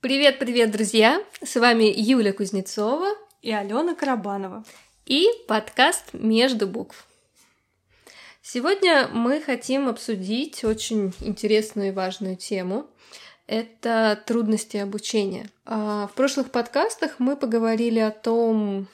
Привет-привет, друзья! С вами Юля Кузнецова и Алена Карабанова. И подкаст «Между букв». Сегодня мы хотим обсудить очень интересную и важную тему. Это трудности обучения. А, в прошлых подкастах мы поговорили о том,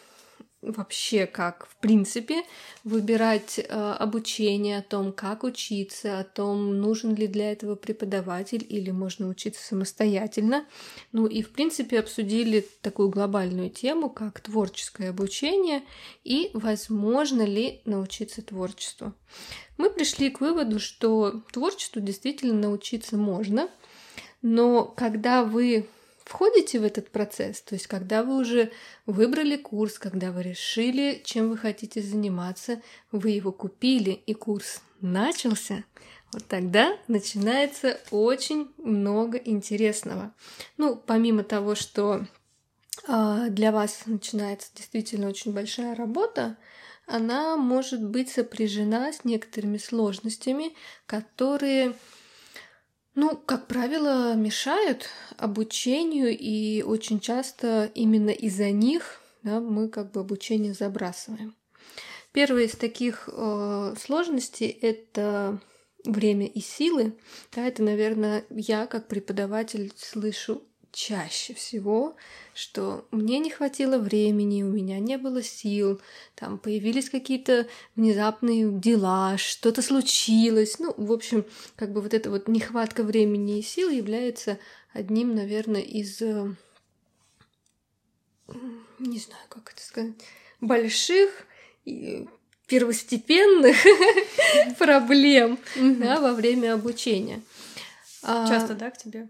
вообще как, в принципе, выбирать э, обучение, о том, как учиться, о том, нужен ли для этого преподаватель или можно учиться самостоятельно. Ну и, в принципе, обсудили такую глобальную тему, как творческое обучение и возможно ли научиться творчеству. Мы пришли к выводу, что творчеству действительно научиться можно, но когда вы входите в этот процесс, то есть когда вы уже выбрали курс, когда вы решили, чем вы хотите заниматься, вы его купили и курс начался, вот тогда начинается очень много интересного. Ну, помимо того, что э, для вас начинается действительно очень большая работа, она может быть сопряжена с некоторыми сложностями, которые ну, как правило, мешают обучению, и очень часто именно из-за них да, мы как бы обучение забрасываем. Первая из таких э, сложностей это время и силы. Да, это, наверное, я как преподаватель слышу чаще всего, что мне не хватило времени, у меня не было сил, там появились какие-то внезапные дела, что-то случилось. Ну, в общем, как бы вот эта вот нехватка времени и сил является одним, наверное, из э, не знаю, как это сказать, больших первостепенных проблем да, во время обучения. Часто, да, к тебе?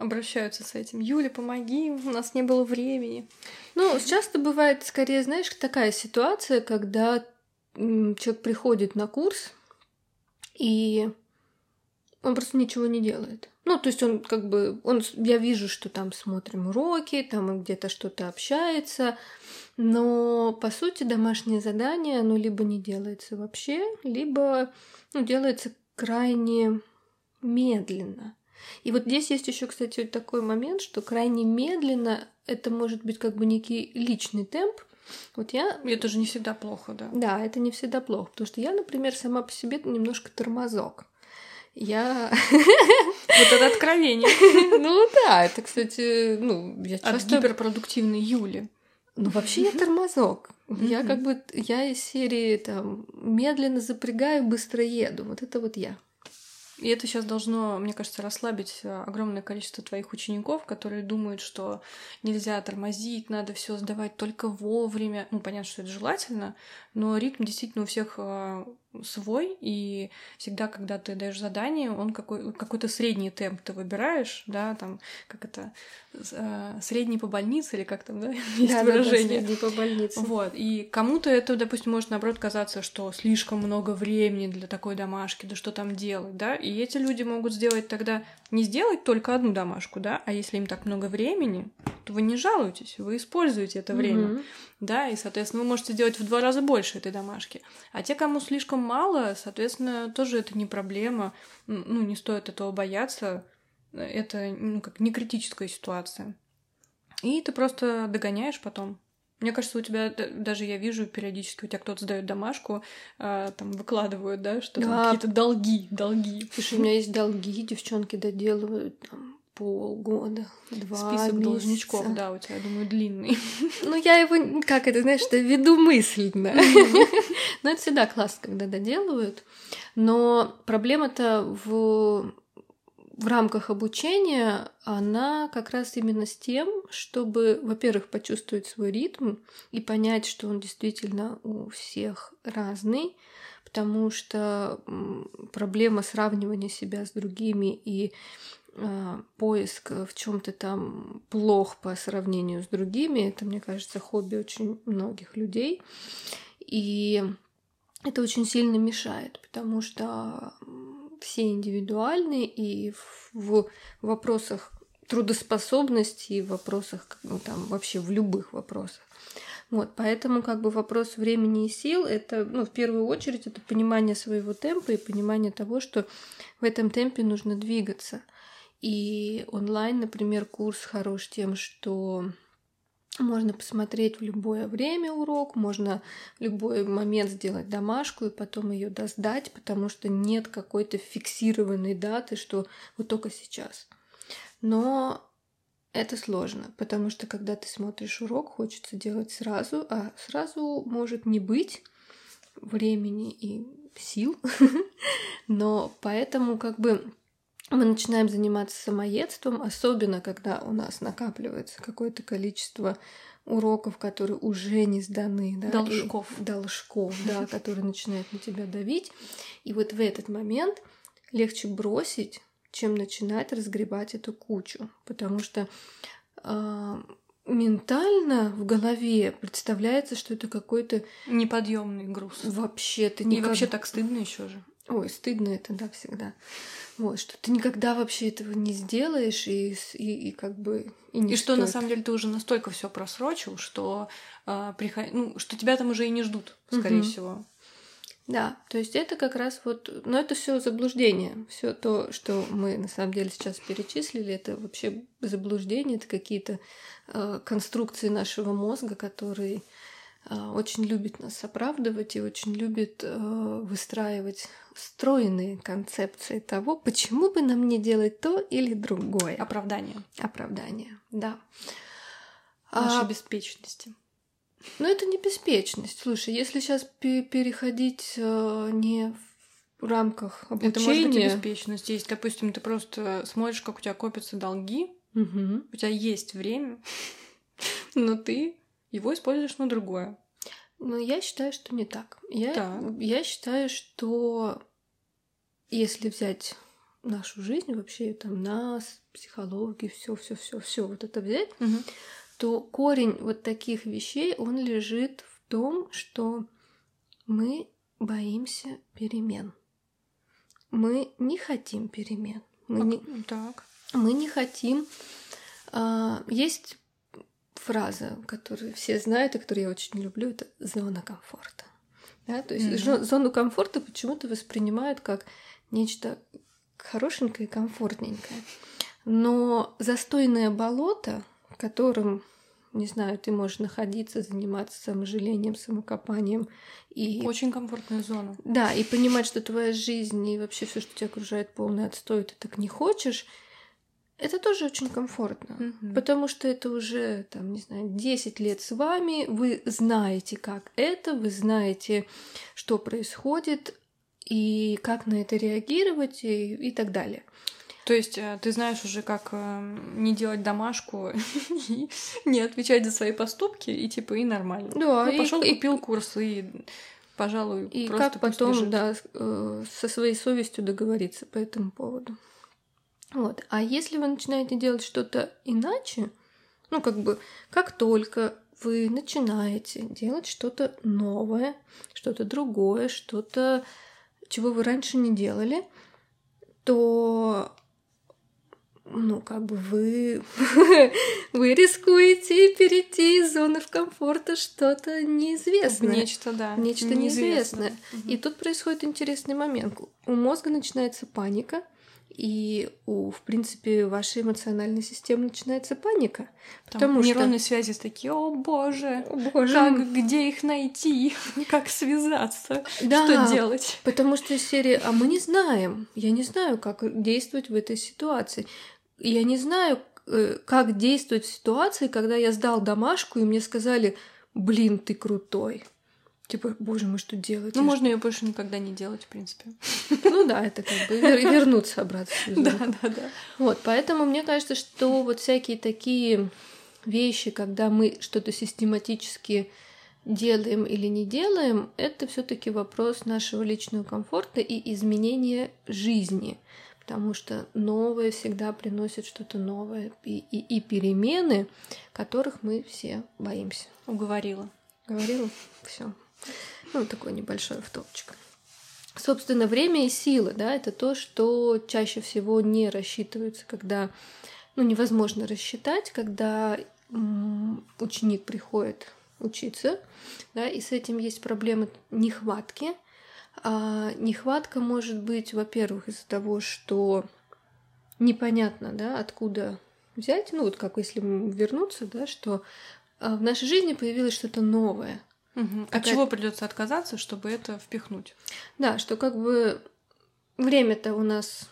Обращаются с этим. Юля, помоги, у нас не было времени. Ну, часто бывает, скорее, знаешь, такая ситуация, когда человек приходит на курс, и он просто ничего не делает. Ну, то есть он как бы, он, я вижу, что там смотрим уроки, там он где-то что-то общается, но по сути домашнее задание, оно либо не делается вообще, либо ну, делается крайне медленно. И вот здесь есть еще, кстати, вот такой момент, что крайне медленно это может быть как бы некий личный темп. Вот я... Это же не всегда плохо, да? Да, это не всегда плохо, потому что я, например, сама по себе немножко тормозок. Я... Вот это откровение. Ну да, это, кстати, ну, я часто... От гиперпродуктивной Юли. Ну, вообще я тормозок. Я как бы, я из серии там медленно запрягаю, быстро еду. Вот это вот я. И это сейчас должно, мне кажется, расслабить э, огромное количество твоих учеников, которые думают, что нельзя тормозить, надо все сдавать только вовремя. Ну, понятно, что это желательно, но ритм действительно у всех э, свой, и всегда, когда ты даешь задание, он какой, какой-то средний темп ты выбираешь, да, там, как это, э, средний по больнице, или как там, да, есть да, выражение. Да, средний по больнице. Вот, и кому-то это, допустим, может, наоборот, казаться, что слишком много времени для такой домашки, да что там делать, да, и эти люди могут сделать тогда не сделать только одну домашку, да, а если им так много времени, то вы не жалуетесь, вы используете это время, mm-hmm. Да, и, соответственно, вы можете сделать в два раза больше этой домашки. А те, кому слишком мало, соответственно, тоже это не проблема, ну, не стоит этого бояться, это, ну, как не критическая ситуация. И ты просто догоняешь потом. Мне кажется, у тебя даже я вижу периодически у тебя кто-то сдает домашку, а, там выкладывают, да, что да. какие-то долги, долги. Слушай, у меня есть долги, девчонки доделывают там полгода, два Список месяца. должничков, да, у тебя, я думаю, длинный. Ну, я его, как это, знаешь, веду мысленно. Но это всегда классно, когда доделывают. Но проблема-то в в рамках обучения она как раз именно с тем, чтобы, во-первых, почувствовать свой ритм и понять, что он действительно у всех разный, потому что проблема сравнивания себя с другими и поиск в чем-то там плох по сравнению с другими, это, мне кажется, хобби очень многих людей. И это очень сильно мешает, потому что все индивидуальны, и в вопросах трудоспособности, и в вопросах, ну, там, вообще в любых вопросах. Вот, поэтому как бы вопрос времени и сил это, ну, в первую очередь, это понимание своего темпа и понимание того, что в этом темпе нужно двигаться. И онлайн, например, курс хорош тем, что можно посмотреть в любое время урок, можно в любой момент сделать домашку и потом ее сдать, потому что нет какой-то фиксированной даты, что вот только сейчас. Но это сложно, потому что когда ты смотришь урок, хочется делать сразу, а сразу может не быть времени и сил. Но поэтому как бы мы начинаем заниматься самоедством, особенно когда у нас накапливается какое-то количество уроков, которые уже не сданы, да, должков, и, должков, да, которые начинают на тебя давить, и вот в этот момент легче бросить, чем начинать разгребать эту кучу, потому что э, ментально в голове представляется, что это какой-то неподъемный груз. Вообще ты никак... И вообще так стыдно еще же. Ой, стыдно это, да, всегда. Вот, что ты никогда вообще этого не сделаешь, и, и, и как бы и, не и что на самом деле ты уже настолько все просрочил, что э, приход... ну, что тебя там уже и не ждут, скорее угу. всего. Да, то есть это как раз вот, но это все заблуждение, все то, что мы на самом деле сейчас перечислили, это вообще заблуждение, это какие-то э, конструкции нашего мозга, которые очень любит нас оправдывать и очень любит э, выстраивать стройные концепции того, почему бы нам не делать то или другое. Оправдание. Оправдание, да. Нашей а... беспечности. Но это не беспечность. Слушай, если сейчас переходить э, не в рамках обучения... Это может быть и беспечность. Есть, допустим, ты просто смотришь, как у тебя копятся долги, угу. у тебя есть время, но ты его используешь на другое. Но я считаю, что не так. Я, так. я считаю, что если взять нашу жизнь вообще, там нас, психологию, все, все, все, все вот это взять, угу то корень вот таких вещей, он лежит в том, что мы боимся перемен. Мы не хотим перемен. Мы не, так. Мы не хотим. А, есть фраза, которую все знают и которую я очень люблю, это зона комфорта. Да? То есть mm-hmm. зону комфорта почему-то воспринимают как нечто хорошенькое и комфортненькое. Но застойное болото, в котором не знаю, ты можешь находиться, заниматься саможалением, самокопанием и очень комфортная зона. Да, и понимать, что твоя жизнь и вообще все, что тебя окружает, полный отстой, ты так не хочешь. Это тоже очень комфортно, mm-hmm. потому что это уже, там, не знаю, 10 лет с вами, вы знаете, как это, вы знаете, что происходит, и как на это реагировать, и, и так далее. То есть э, ты знаешь уже, как э, не делать домашку и не отвечать за свои поступки, и типа и нормально. Да, ну, пошел и... купил курс, и, пожалуй, и просто как потом, лежит. да, э, со своей совестью договориться по этому поводу. Вот. А если вы начинаете делать что-то иначе, ну, как бы, как только вы начинаете делать что-то новое, что-то другое, что-то, чего вы раньше не делали, то ну, как бы вы, вы рискуете перейти из зоны в комфорта что-то неизвестное. Нечто, да. Нечто неизвестное. неизвестное. Угу. И тут происходит интересный момент. У мозга начинается паника, и у, в принципе, вашей эмоциональной системы начинается паника. Там потому нейронные что... связи такие, о боже, о боже, как, где их найти, как связаться, да, что делать? Потому что серия, а мы не знаем, я не знаю, как действовать в этой ситуации я не знаю, э, как действовать в ситуации, когда я сдал домашку, и мне сказали, блин, ты крутой. Типа, боже мой, что делать? Ну, можно ее больше никогда не делать, в принципе. Ну да, это как бы вернуться обратно. Да, да, да. Вот, поэтому мне кажется, что вот всякие такие вещи, когда мы что-то систематически делаем или не делаем, это все-таки вопрос нашего личного комфорта и изменения жизни потому что новое всегда приносит что-то новое и, и, и перемены, которых мы все боимся. Уговорила. Говорила? Все. Ну, такой небольшой автопчик. Собственно, время и сила, да, это то, что чаще всего не рассчитывается, когда, ну, невозможно рассчитать, когда ученик приходит учиться, да, и с этим есть проблемы нехватки – а нехватка может быть, во-первых, из-за того, что непонятно, да, откуда взять, ну вот как если вернуться, да, что а, в нашей жизни появилось что-то новое. Угу. От чего придется отказаться, чтобы это впихнуть? Да, что как бы время-то у нас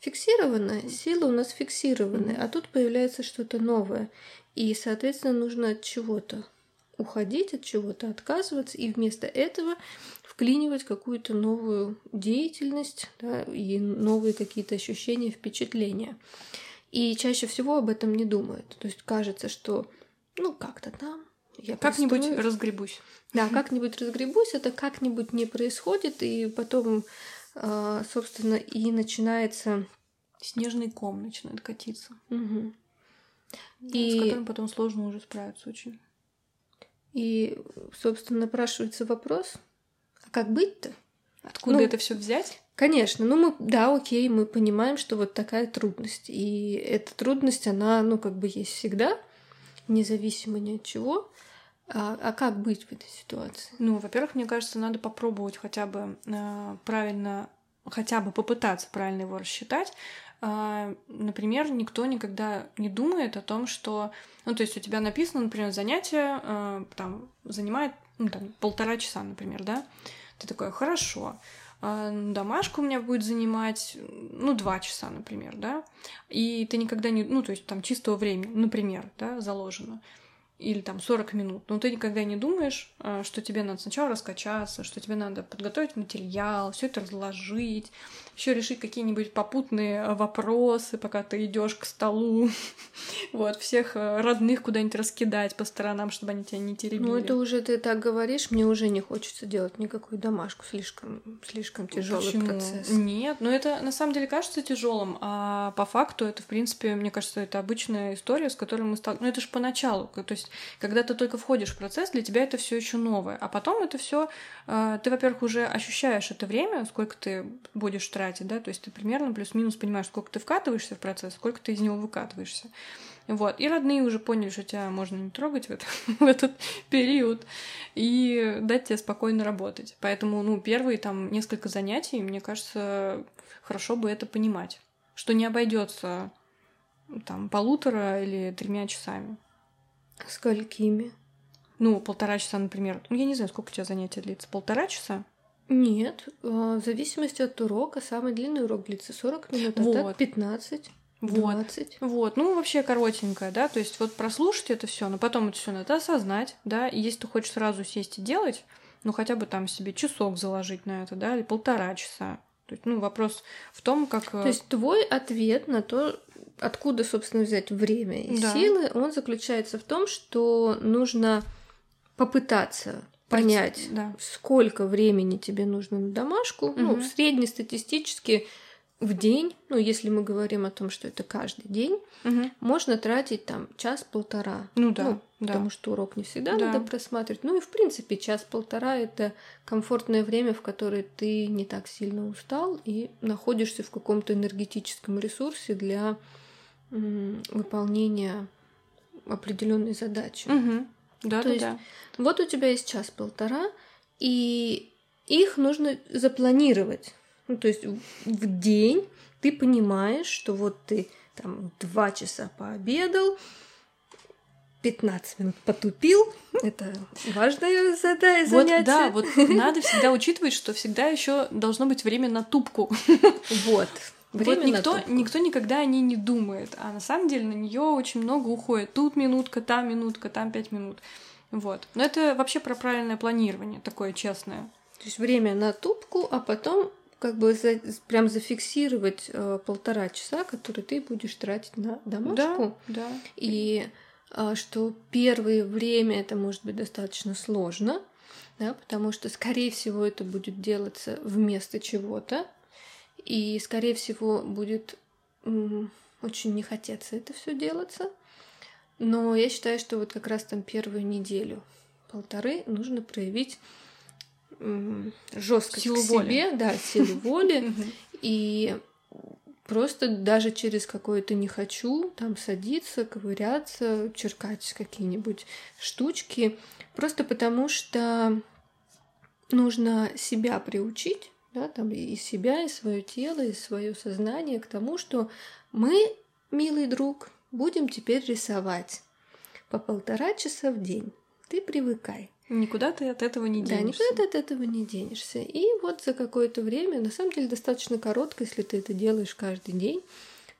фиксированное, сила у нас фиксированная, а тут появляется что-то новое. И, соответственно, нужно от чего-то уходить, от чего-то отказываться, и вместо этого вклинивать какую-то новую деятельность да, и новые какие-то ощущения, впечатления. И чаще всего об этом не думают. То есть кажется, что ну как-то там я как-нибудь простроюсь. разгребусь. Да, как-нибудь разгребусь, это как-нибудь не происходит, и потом, а, собственно, и начинается снежный ком начинает катиться. Угу. И... С которым потом сложно уже справиться очень. И, собственно, напрашивается вопрос, а как быть-то? Откуда ну, это все взять? Конечно, ну мы, да, окей, мы понимаем, что вот такая трудность. И эта трудность, она, ну, как бы есть всегда, независимо ни от чего. А, а как быть в этой ситуации? Ну, во-первых, мне кажется, надо попробовать хотя бы э, правильно, хотя бы попытаться правильно его рассчитать. Э, например, никто никогда не думает о том, что, ну, то есть у тебя написано, например, занятие э, там занимает ну, там, полтора часа, например, да? Ты такой, хорошо. А, домашка у меня будет занимать, ну, два часа, например, да, и ты никогда не, ну, то есть там чистого времени, например, да, заложено или там 40 минут, но ты никогда не думаешь, а, что тебе надо сначала раскачаться, что тебе надо подготовить материал, все это разложить, еще решить какие-нибудь попутные а, вопросы, пока ты идешь к столу, вот, всех а, родных куда-нибудь раскидать по сторонам, чтобы они тебя не теребили. Ну, это уже ты так говоришь, мне уже не хочется делать никакую домашку, слишком, слишком тяжелый Почему? процесс. Нет, но это на самом деле кажется тяжелым, а по факту это, в принципе, мне кажется, это обычная история, с которой мы сталкиваемся. Ну, это же поначалу, то есть есть, когда ты только входишь в процесс, для тебя это все еще новое. А потом это все, э, ты, во-первых, уже ощущаешь это время, сколько ты будешь тратить, да, то есть ты примерно плюс-минус понимаешь, сколько ты вкатываешься в процесс, сколько ты из него выкатываешься. Вот. И родные уже поняли, что тебя можно не трогать в, это, в этот период и дать тебе спокойно работать. Поэтому, ну, первые там несколько занятий, мне кажется, хорошо бы это понимать, что не обойдется там полутора или тремя часами. Сколькими? Ну, полтора часа, например. Ну, я не знаю, сколько у тебя занятия длится. Полтора часа? Нет, э, в зависимости от урока. Самый длинный урок длится 40 минут, а вот. так 15. Вот. 20. Вот, ну вообще коротенькая, да, то есть вот прослушать это все, но потом это все надо осознать, да, и если ты хочешь сразу сесть и делать, ну хотя бы там себе часок заложить на это, да, или полтора часа. То есть, ну, вопрос в том, как... Э, то есть твой ответ на то, откуда, собственно, взять время и да. силы, он заключается в том, что нужно попытаться понять, да. сколько времени тебе нужно на домашку. Угу. Ну, среднестатистически в день, ну, если мы говорим о том, что это каждый день, угу. можно тратить там час-полтора. Ну да. Ну, да. Потому что урок не всегда да. надо просматривать. Ну и в принципе час-полтора это комфортное время, в которое ты не так сильно устал и находишься в каком-то энергетическом ресурсе для выполнения определенной задачи. Угу. Да, То да, есть, да. Вот у тебя есть час-полтора, и их нужно запланировать. Ну, то есть в день ты понимаешь, что вот ты там два часа пообедал, 15 минут потупил. Это важное задание. Вот, да, вот надо всегда учитывать, что всегда еще должно быть время на тупку. Вот. Вот никто, никто никогда о ней не думает, а на самом деле на нее очень много уходит. Тут минутка, там минутка, там пять минут. Вот. Но это вообще про правильное планирование, такое честное. То есть время на тупку, а потом как бы за, прям зафиксировать э, полтора часа, которые ты будешь тратить на домашку. Да, да. И э, что первое время это может быть достаточно сложно, да, потому что, скорее всего, это будет делаться вместо чего-то, и, скорее всего, будет очень не хотеться это все делаться. Но я считаю, что вот как раз там первую неделю, полторы, нужно проявить жесткость силу к себе, воли. да, силу воли, и просто даже через какое-то не хочу там садиться, ковыряться, черкать какие-нибудь штучки, просто потому что нужно себя приучить да, там и себя, и свое тело, и свое сознание к тому, что Мы, милый друг, будем теперь рисовать по полтора часа в день. Ты привыкай. Никуда ты от этого не денешься. Да, никуда ты от этого не денешься. И вот за какое-то время, на самом деле достаточно коротко, если ты это делаешь каждый день,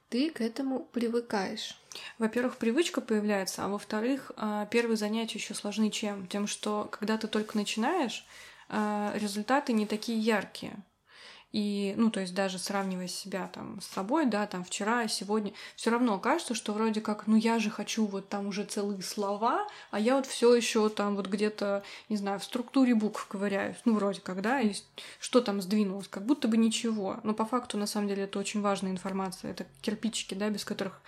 ты к этому привыкаешь. Во-первых, привычка появляется, а во-вторых, а, первые занятия еще сложны чем? Тем, что когда ты только начинаешь, результаты не такие яркие. И, ну, то есть даже сравнивая себя там с собой, да, там вчера, сегодня, все равно кажется, что вроде как, ну я же хочу вот там уже целые слова, а я вот все еще там вот где-то, не знаю, в структуре букв ковыряюсь, ну вроде как, да, и что там сдвинулось, как будто бы ничего. Но по факту, на самом деле, это очень важная информация, это кирпичики, да, без которых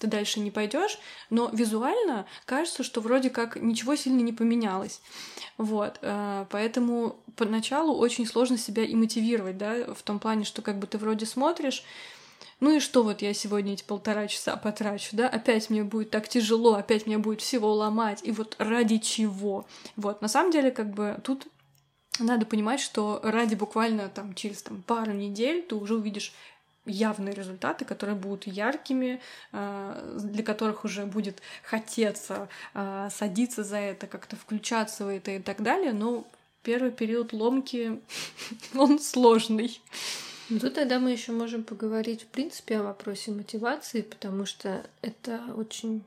ты дальше не пойдешь, но визуально кажется, что вроде как ничего сильно не поменялось. Вот, э, поэтому поначалу очень сложно себя и мотивировать, да, в том плане, что как бы ты вроде смотришь, ну и что вот я сегодня эти полтора часа потрачу, да, опять мне будет так тяжело, опять мне будет всего ломать, и вот ради чего? Вот, на самом деле, как бы тут надо понимать, что ради буквально там через там, пару недель ты уже увидишь явные результаты, которые будут яркими, э, для которых уже будет хотеться э, садиться за это, как-то включаться в это и так далее, но первый период ломки, он сложный. Ну, тогда мы еще можем поговорить, в принципе, о вопросе мотивации, потому что это очень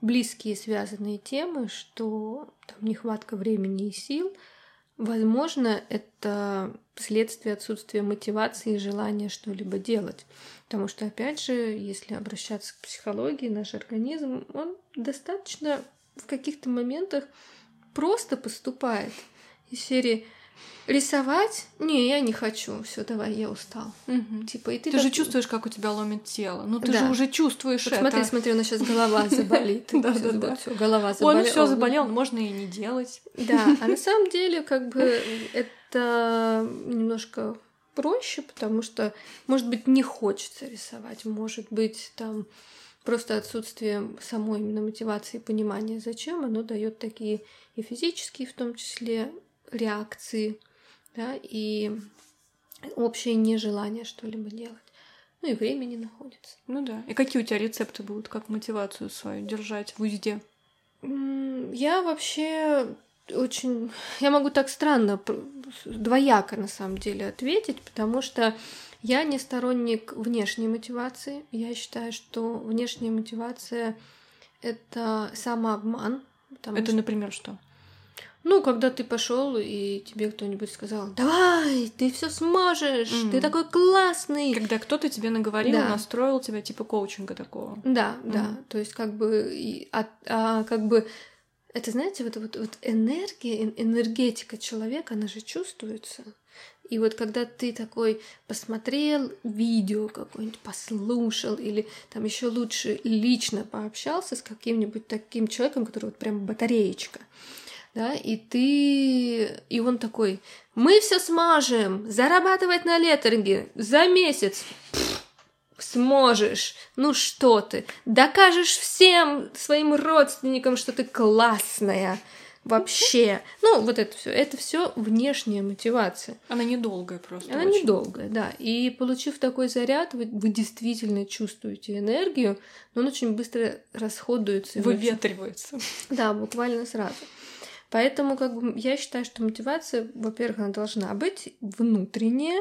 близкие связанные темы, что там нехватка времени и сил — Возможно, это следствие отсутствия мотивации и желания что-либо делать. Потому что, опять же, если обращаться к психологии, наш организм, он достаточно в каких-то моментах просто поступает. Из серии Рисовать? Не, я не хочу. Все, давай, я устал. Угу. Типа, и ты, ты так... же чувствуешь, как у тебя ломит тело. Ну, ты да. же уже чувствуешь вот это. Смотри, смотри, у нас сейчас голова заболит. Да, да, да. Голова заболела. Он все заболел, можно и не делать. Да, а на самом деле, как бы, это немножко проще, потому что, может быть, не хочется рисовать, может быть, там просто отсутствие самой именно мотивации и понимания, зачем оно дает такие и физические, в том числе, реакции, да, и общее нежелание что-либо делать. Ну и времени находится. Ну да. И какие у тебя рецепты будут, как мотивацию свою держать в узде? Я вообще очень... Я могу так странно, двояко на самом деле ответить, потому что я не сторонник внешней мотивации. Я считаю, что внешняя мотивация — это самообман. Это, что... например, что? Ну, когда ты пошел и тебе кто-нибудь сказал, давай, ты все сможешь, mm. ты такой классный. Когда кто-то тебе наговорил, да. настроил тебя типа коучинга такого. Да, mm. да. То есть как бы, и, а, а, как бы, это знаете, вот, вот, вот энергия, энергетика человека, она же чувствуется. И вот когда ты такой посмотрел видео какое-нибудь, послушал, или там еще лучше лично пообщался с каким-нибудь таким человеком, который вот прям батареечка, да, и ты... И он такой, мы все сможем, зарабатывать на леттеринге за месяц. сможешь. Ну что ты, докажешь всем своим родственникам, что ты классная вообще. Ну, вот это все. Это все внешняя мотивация. Она недолгая просто. Она очень. недолгая, да. И получив такой заряд, вы, вы действительно чувствуете энергию, но он очень быстро расходуется. Выветривается. Да, буквально сразу. Поэтому как бы, я считаю, что мотивация, во-первых, она должна быть внутренняя,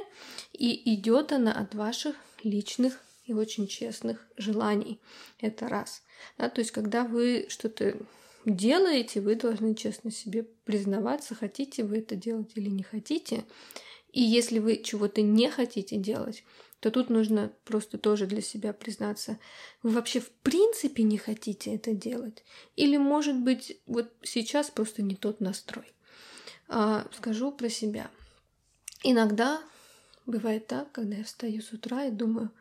и идет она от ваших личных и очень честных желаний. Это раз. Да, то есть, когда вы что-то делаете, вы должны честно себе признаваться, хотите вы это делать или не хотите. И если вы чего-то не хотите делать, то тут нужно просто тоже для себя признаться, вы вообще в принципе не хотите это делать? Или, может быть, вот сейчас просто не тот настрой? А, скажу про себя. Иногда бывает так, когда я встаю с утра и думаю,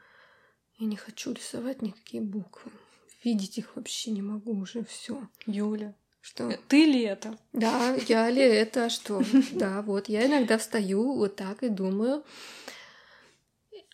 я не хочу рисовать никакие буквы. Видеть их вообще не могу уже все. Юля, что? Ты ли это? Да, я ли это, а что? Да, вот я иногда встаю вот так и думаю,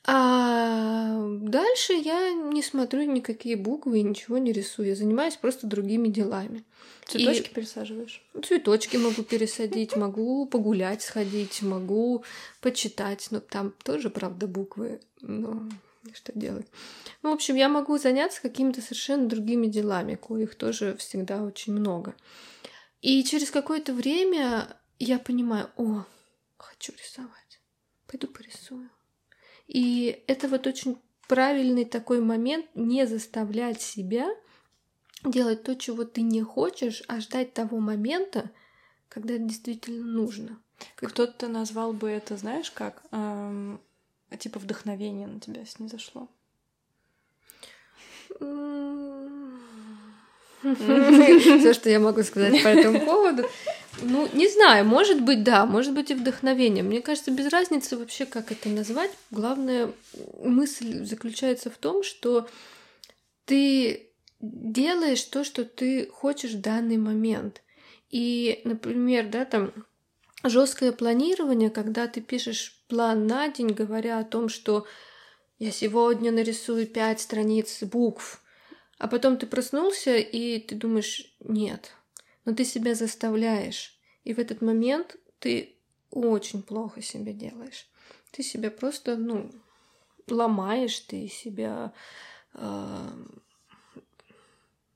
а дальше я не смотрю никакие буквы и ничего не рисую. Я занимаюсь просто другими делами. Цветочки и... пересаживаешь? Цветочки могу пересадить, могу погулять, сходить, могу почитать. Но там тоже, правда, буквы. Но что делать. Ну, в общем, я могу заняться какими-то совершенно другими делами, коих тоже всегда очень много. И через какое-то время я понимаю, о, хочу рисовать, пойду порисую. И это вот очень правильный такой момент не заставлять себя делать то, чего ты не хочешь, а ждать того момента, когда это действительно нужно. Кто-то назвал бы это, знаешь, как? Эм, типа вдохновение на тебя снизошло. Все, что я могу сказать по этому поводу. Ну, не знаю, может быть, да, может быть и вдохновение. Мне кажется, без разницы вообще, как это назвать. Главная мысль заключается в том, что ты делаешь то, что ты хочешь в данный момент. И, например, да, там жесткое планирование, когда ты пишешь план на день, говоря о том, что я сегодня нарисую пять страниц букв, а потом ты проснулся и ты думаешь, нет, но ты себя заставляешь. И в этот момент ты очень плохо себе делаешь. Ты себя просто, ну, ломаешь, ты себя, э,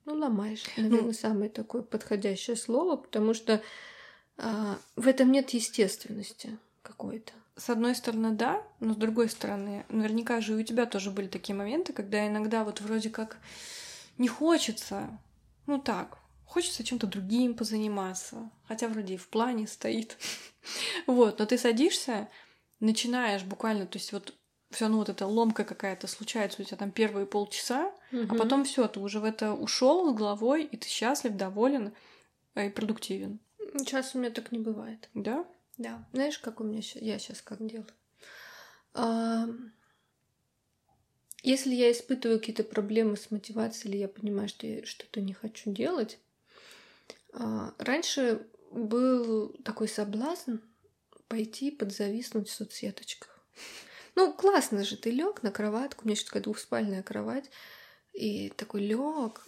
ну, ломаешь, наверное, ну, самое такое подходящее слово, потому что э, в этом нет естественности какой-то. С одной стороны, да, но с другой стороны, наверняка же и у тебя тоже были такие моменты, когда иногда вот вроде как не хочется, ну так, хочется чем-то другим позаниматься, хотя вроде и в плане стоит. вот, но ты садишься, начинаешь буквально, то есть вот все равно вот эта ломка какая-то случается у тебя там первые полчаса, а потом все, ты уже в это ушел с головой, и ты счастлив, доволен и продуктивен. Сейчас у меня так не бывает. Да? Да. Знаешь, как у меня я сейчас как делаю? Если я испытываю какие-то проблемы с мотивацией, или я понимаю, что я что-то не хочу делать, а, раньше был такой соблазн пойти подзависнуть в соцсеточках. Ну, классно же, ты лег на кроватку, у меня еще такая двухспальная кровать, и такой лег,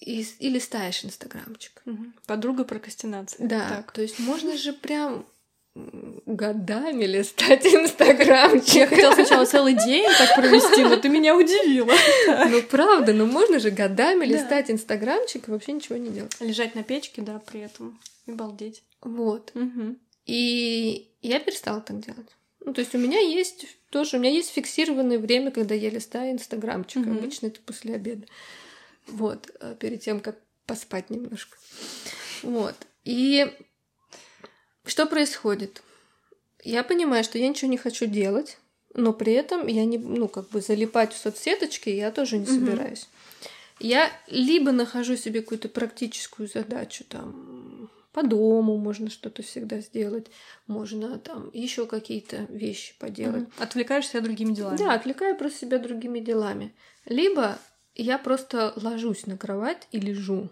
и, и листаешь инстаграмчик. Угу. Подруга прокрастинации. Да, так. то есть можно же прям годами листать инстаграмчик. Я хотела сначала целый день так провести, но ты меня удивила. Ну правда, ну можно же годами листать инстаграмчик и вообще ничего не делать. Лежать на печке, да, при этом. И балдеть. Вот. И я перестала так делать. Ну, то есть у меня есть тоже, у меня есть фиксированное время, когда я листаю инстаграмчик. Обычно это после обеда. Вот, э, перед тем, как поспать немножко. Вот. И что происходит? Я понимаю, что я ничего не хочу делать, но при этом я не, ну, как бы залипать в соцсеточки я тоже не собираюсь. Угу. Я либо нахожу себе какую-то практическую задачу, там, по дому можно что-то всегда сделать, можно там еще какие-то вещи поделать. Угу. Отвлекаешь себя другими делами. Да, отвлекаю просто себя другими делами. Либо я просто ложусь на кровать и лежу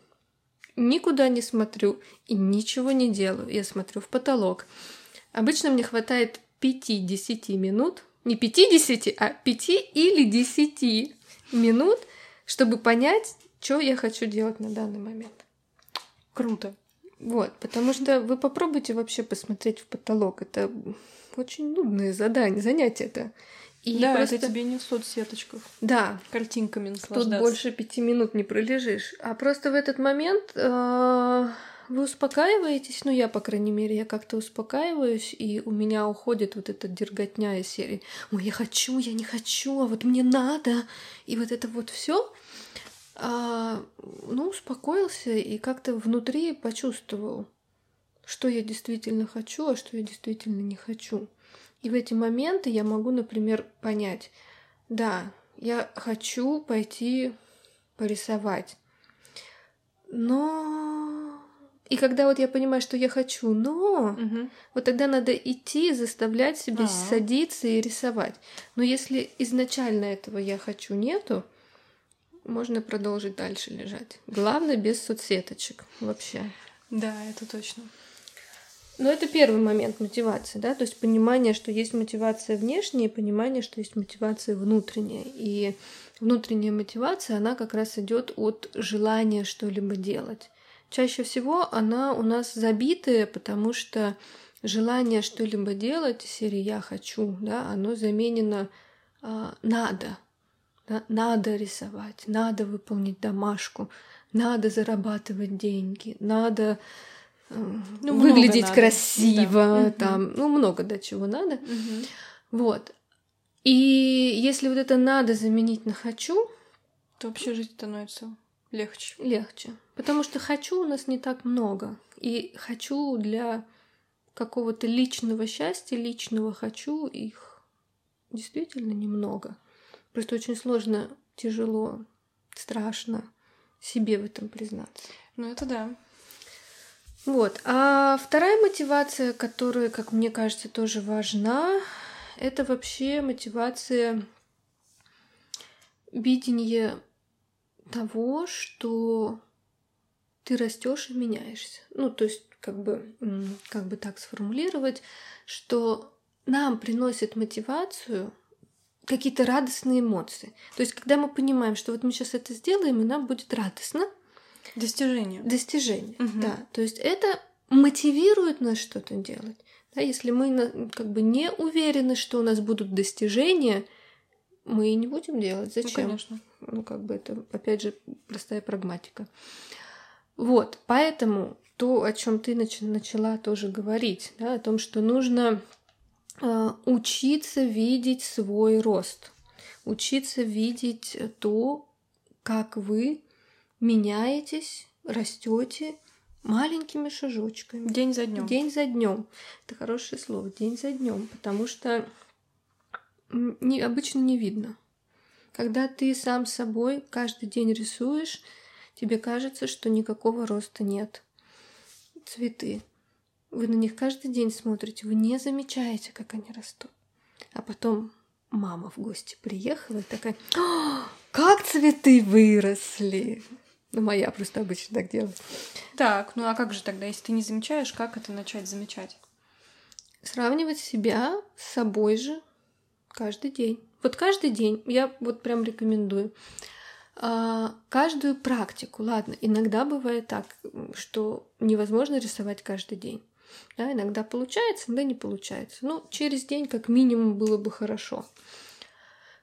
никуда не смотрю и ничего не делаю. Я смотрю в потолок. Обычно мне хватает 5-10 минут, не 50, а 5 или 10 минут, чтобы понять, что я хочу делать на данный момент. Круто. Вот, потому что вы попробуйте вообще посмотреть в потолок. Это очень нудное задание, занятие это. И да, просто... это тебе не в соцсеточках. Да. Картинками наслаждаться. Тут больше пяти минут не пролежишь. А просто в этот момент э, вы успокаиваетесь, ну я, по крайней мере, я как-то успокаиваюсь, и у меня уходит вот эта дерготня из серии. Ой, я хочу, я не хочу, а вот мне надо. И вот это вот все. А, ну, успокоился и как-то внутри почувствовал, что я действительно хочу, а что я действительно не хочу. И в эти моменты я могу, например, понять, да, я хочу пойти порисовать, но... И когда вот я понимаю, что я хочу, но угу. вот тогда надо идти, заставлять себя А-а-а. садиться и рисовать. Но если изначально этого я хочу нету, можно продолжить дальше лежать. Главное без соцсеточек вообще. Да, это точно. Но это первый момент мотивации, да, то есть понимание, что есть мотивация внешняя, и понимание, что есть мотивация внутренняя. И внутренняя мотивация, она как раз идет от желания что-либо делать. Чаще всего она у нас забитая, потому что желание что-либо делать, серии «я хочу», да, оно заменено а, «надо». Да? Надо рисовать, надо выполнить домашку, надо зарабатывать деньги, надо э, ну, выглядеть красиво, да. там, ну много до чего надо. Угу. Вот. И если вот это надо заменить на хочу, то вообще жить становится легче. Легче. Потому что хочу у нас не так много. И хочу для какого-то личного счастья, личного хочу их действительно немного. Просто очень сложно, тяжело, страшно себе в этом признаться. Ну, это да. Вот. А вторая мотивация, которая, как мне кажется, тоже важна, это вообще мотивация видения того, что ты растешь и меняешься. Ну, то есть, как бы, как бы так сформулировать, что нам приносит мотивацию какие-то радостные эмоции. То есть, когда мы понимаем, что вот мы сейчас это сделаем, и нам будет радостно. Достижение. Достижение, угу. да. То есть это мотивирует нас что-то делать. Да, если мы как бы не уверены, что у нас будут достижения, мы и не будем делать. Ну, Зачем? Ну, конечно. Ну, как бы это, опять же, простая прагматика. Вот, поэтому то, о чем ты начала тоже говорить, да, о том, что нужно э, учиться видеть свой рост, учиться видеть то, как вы меняетесь, растете маленькими шажочками. День за днем. День за днем. Это хорошее слово. День за днем, потому что не, обычно не видно. Когда ты сам собой каждый день рисуешь, тебе кажется, что никакого роста нет. Цветы. Вы на них каждый день смотрите, вы не замечаете, как они растут. А потом мама в гости приехала и такая, как цветы выросли. Ну, моя просто обычно так делает. Так, ну а как же тогда, если ты не замечаешь, как это начать замечать? Сравнивать себя с собой же каждый день. Вот каждый день я вот прям рекомендую. А, каждую практику, ладно, иногда бывает так, что невозможно рисовать каждый день. Да, иногда получается, иногда не получается. Ну, через день как минимум было бы хорошо.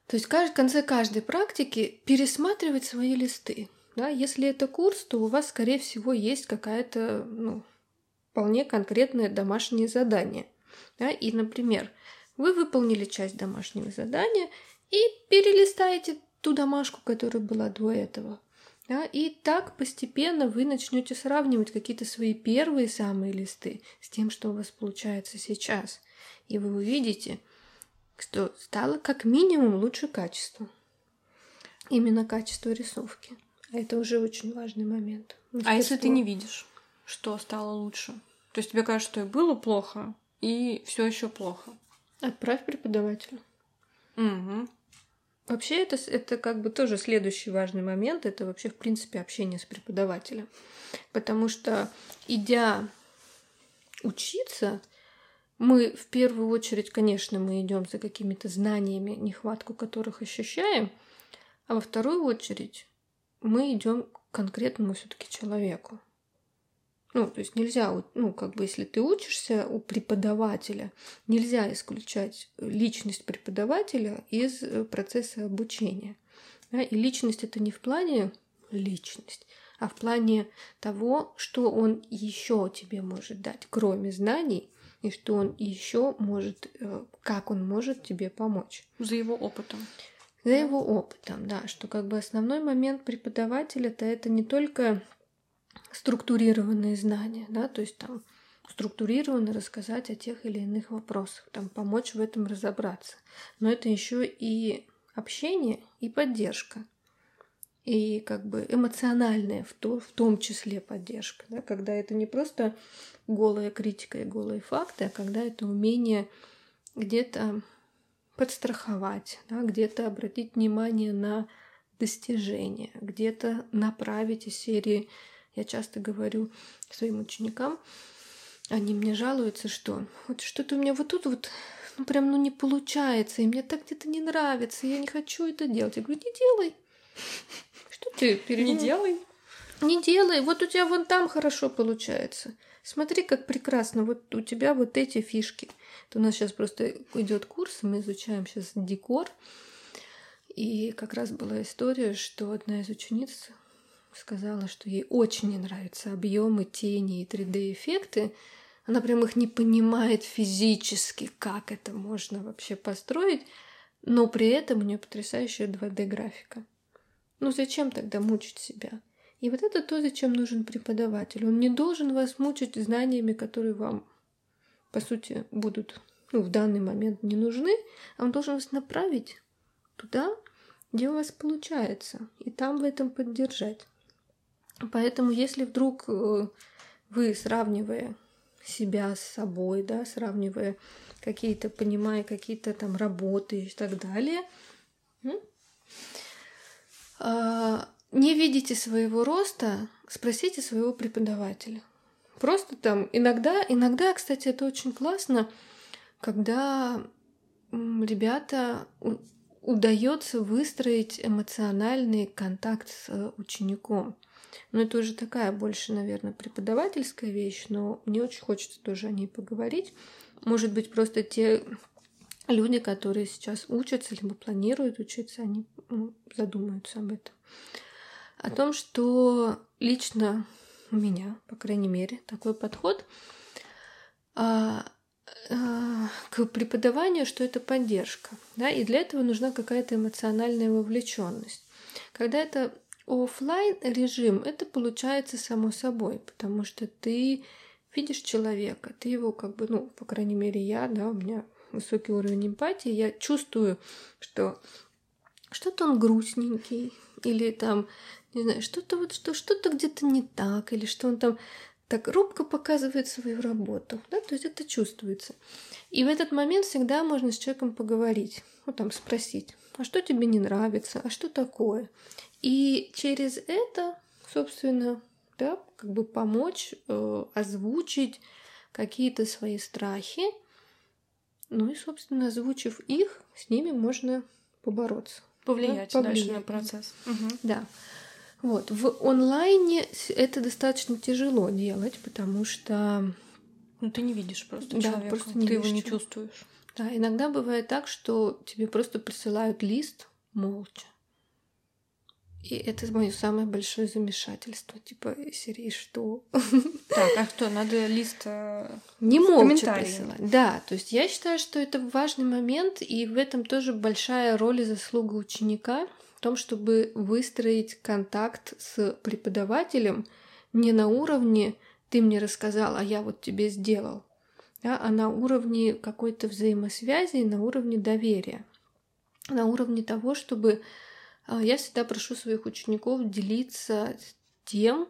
То есть в конце каждой практики пересматривать свои листы. Да? Если это курс, то у вас, скорее всего, есть какая-то ну, вполне конкретное домашнее задание. Да? И, например, вы выполнили часть домашнего задания и перелистаете ту домашку, которая была до этого. Да? И так постепенно вы начнете сравнивать какие-то свои первые самые листы с тем, что у вас получается сейчас. И вы увидите, что стало как минимум лучше качество. Именно качество рисовки. А это уже очень важный момент. Мастерство. А если ты не видишь, что стало лучше? То есть тебе кажется, что и было плохо, и все еще плохо. Отправь преподавателю. Угу. Вообще это, это как бы тоже следующий важный момент. Это вообще, в принципе, общение с преподавателем. Потому что, идя учиться, мы в первую очередь, конечно, мы идем за какими-то знаниями, нехватку которых ощущаем, а во вторую очередь мы идем к конкретному все-таки человеку. Ну, то есть нельзя, ну, как бы, если ты учишься у преподавателя, нельзя исключать личность преподавателя из э, процесса обучения. Да? И личность это не в плане личность, а в плане того, что он еще тебе может дать, кроме знаний, и что он еще может, э, как он может тебе помочь. За его опытом за его опытом, да, что как бы основной момент преподавателя-то это не только структурированные знания, да, то есть там структурированно рассказать о тех или иных вопросах, там помочь в этом разобраться. Но это еще и общение и поддержка. И как бы эмоциональная в, то, в том числе поддержка, да, когда это не просто голая критика и голые факты, а когда это умение где-то подстраховать, да, где-то обратить внимание на достижения, где-то направить из серии. Я часто говорю своим ученикам, они мне жалуются, что вот что-то у меня вот тут вот ну прям ну не получается, и мне так где-то не нравится, я не хочу это делать. Я говорю, не делай. Что ты пере... Не делай. Не делай. Вот у тебя вон там хорошо получается. Смотри, как прекрасно. Вот у тебя вот эти фишки. Это у нас сейчас просто идет курс, мы изучаем сейчас декор. И как раз была история, что одна из учениц сказала, что ей очень не нравятся объемы, тени и 3D-эффекты. Она прям их не понимает физически, как это можно вообще построить, но при этом у нее потрясающая 2D-графика. Ну зачем тогда мучить себя? И вот это то, зачем нужен преподаватель. Он не должен вас мучить знаниями, которые вам, по сути, будут ну, в данный момент не нужны, а он должен вас направить туда, где у вас получается, и там в этом поддержать. Поэтому, если вдруг э, вы, сравнивая себя с собой, да, сравнивая какие-то, понимая какие-то там работы и так далее, а, не видите своего роста, спросите своего преподавателя. Просто там иногда, иногда, кстати, это очень классно, когда ребята удается выстроить эмоциональный контакт с учеником. Но это уже такая больше, наверное, преподавательская вещь, но мне очень хочется тоже о ней поговорить. Может быть, просто те люди, которые сейчас учатся либо планируют учиться, они задумаются об этом. О том, что лично у меня, по крайней мере, такой подход а, а, к преподаванию, что это поддержка. Да? И для этого нужна какая-то эмоциональная вовлеченность. Когда это офлайн режим, это получается само собой, потому что ты видишь человека, ты его как бы, ну, по крайней мере, я, да, у меня высокий уровень эмпатии, я чувствую, что что-то он грустненький, или там, не знаю, что-то вот, что что-то где-то не так, или что он там так робко показывает свою работу, да, то есть это чувствуется. И в этот момент всегда можно с человеком поговорить, ну там спросить, а что тебе не нравится, а что такое. И через это, собственно, да, как бы помочь э, озвучить какие-то свои страхи, ну и, собственно, озвучив их, с ними можно побороться. Повлиять, да, повлиять. дальше на процесс. Угу. Да. Вот. В онлайне это достаточно тяжело делать, потому что... Ну, ты не видишь просто да, человека, просто не ты его не чувствуешь. Да, иногда бывает так, что тебе просто присылают лист молча. И это мое самое большое замешательство. Типа, серии что? Так, а что, надо лист э, Не молча присылать. Да, то есть я считаю, что это важный момент, и в этом тоже большая роль и заслуга ученика в том, чтобы выстроить контакт с преподавателем не на уровне «ты мне рассказал, а я вот тебе сделал», да, а на уровне какой-то взаимосвязи, на уровне доверия, на уровне того, чтобы а, я всегда прошу своих учеников делиться тем,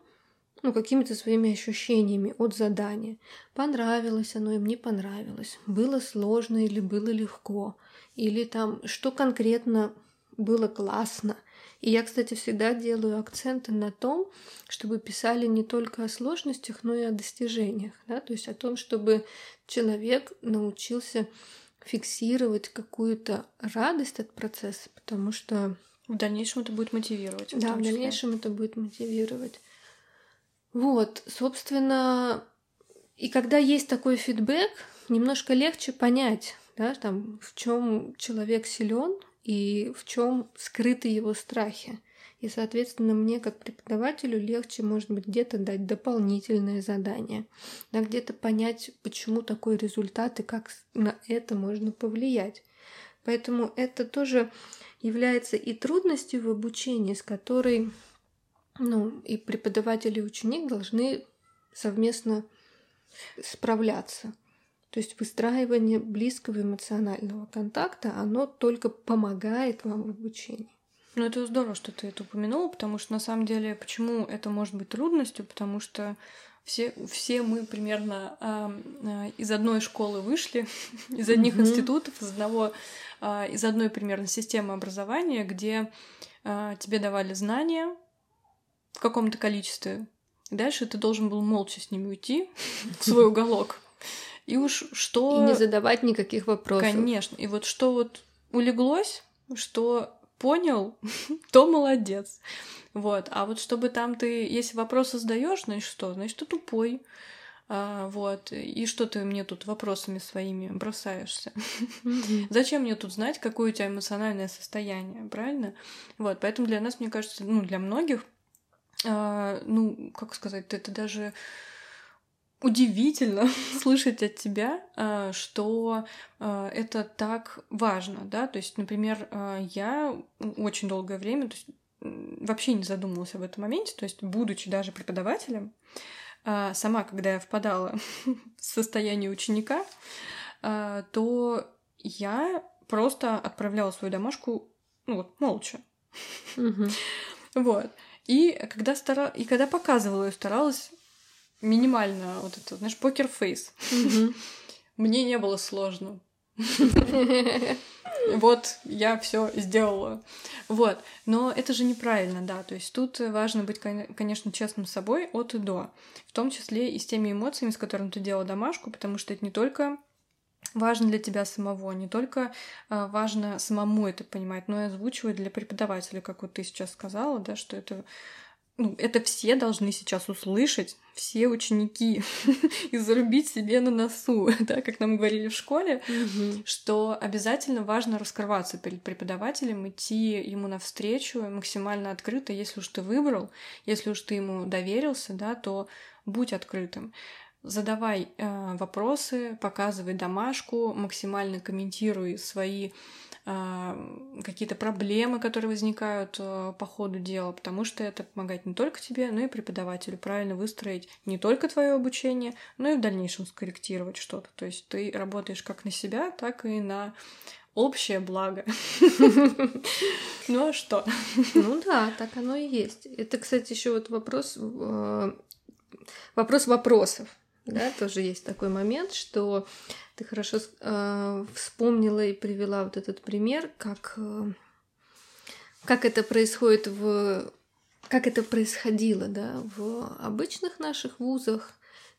ну, какими-то своими ощущениями от задания. Понравилось оно им, не понравилось. Было сложно или было легко. Или там, что конкретно было классно. И я, кстати, всегда делаю акценты на том, чтобы писали не только о сложностях, но и о достижениях. Да? То есть о том, чтобы человек научился фиксировать какую-то радость от процесса, потому что в дальнейшем это будет мотивировать. Да, в дальнейшем это будет мотивировать. Вот, собственно, и когда есть такой фидбэк, немножко легче понять, да, там, в чем человек силен и в чем скрыты его страхи. И, соответственно, мне как преподавателю легче, может быть, где-то дать дополнительное задание, да, где-то понять, почему такой результат и как на это можно повлиять. Поэтому это тоже является и трудностью в обучении, с которой ну, и преподаватель и ученик должны совместно справляться. То есть выстраивание близкого эмоционального контакта, оно только помогает вам в обучении. Ну, это здорово, что ты это упомянула, потому что на самом деле, почему это может быть трудностью, потому что все, все мы примерно э, из одной школы вышли, из одних mm-hmm. институтов, из одного а, из одной примерно системы образования, где а, тебе давали знания в каком-то количестве. Дальше ты должен был молча с ними уйти в свой уголок. И уж что... И не задавать никаких вопросов. Конечно. И вот что вот улеглось, что понял, то молодец. Вот. А вот чтобы там ты, если вопросы задаешь, значит что? Значит, ты тупой. А, вот. И что ты мне тут вопросами своими бросаешься? Зачем мне тут знать, какое у тебя эмоциональное состояние, правильно? Вот, поэтому для нас, мне кажется, ну, для многих, а, ну, как сказать, это даже удивительно слышать от тебя, а, что а, это так важно, да, то есть, например, а, я очень долгое время, то есть вообще не задумывалась об этом моменте, то есть, будучи даже преподавателем, сама, когда я впадала в состояние ученика, то я просто отправляла свою домашку, ну вот, молча. Вот. И когда, стара... и когда показывала ее, старалась минимально вот это, знаешь, покер-фейс. Мне не было сложно. Вот, я все сделала. Вот. Но это же неправильно, да. То есть тут важно быть, конечно, честным с собой от и до. В том числе и с теми эмоциями, с которыми ты делала домашку, потому что это не только важно для тебя самого, не только а, важно самому это понимать, но и озвучивать для преподавателя, как вот ты сейчас сказала, да, что это ну, это все должны сейчас услышать, все ученики, и зарубить себе на носу, да, как нам говорили в школе, mm-hmm. что обязательно важно раскрываться перед преподавателем, идти ему навстречу максимально открыто, если уж ты выбрал, если уж ты ему доверился, да, то будь открытым. Задавай э, вопросы, показывай домашку, максимально комментируй свои а, какие-то проблемы, которые возникают а, по ходу дела, потому что это помогает не только тебе, но и преподавателю правильно выстроить не только твое обучение, но и в дальнейшем скорректировать что-то. То есть ты работаешь как на себя, так и на общее благо. Ну а что? Ну да, так оно и есть. Это, кстати, еще вот вопрос э, вопрос вопросов. Да, тоже есть такой момент, что ты хорошо э, вспомнила и привела вот этот пример, как, э, как это происходит в как это происходило да, в обычных наших вузах,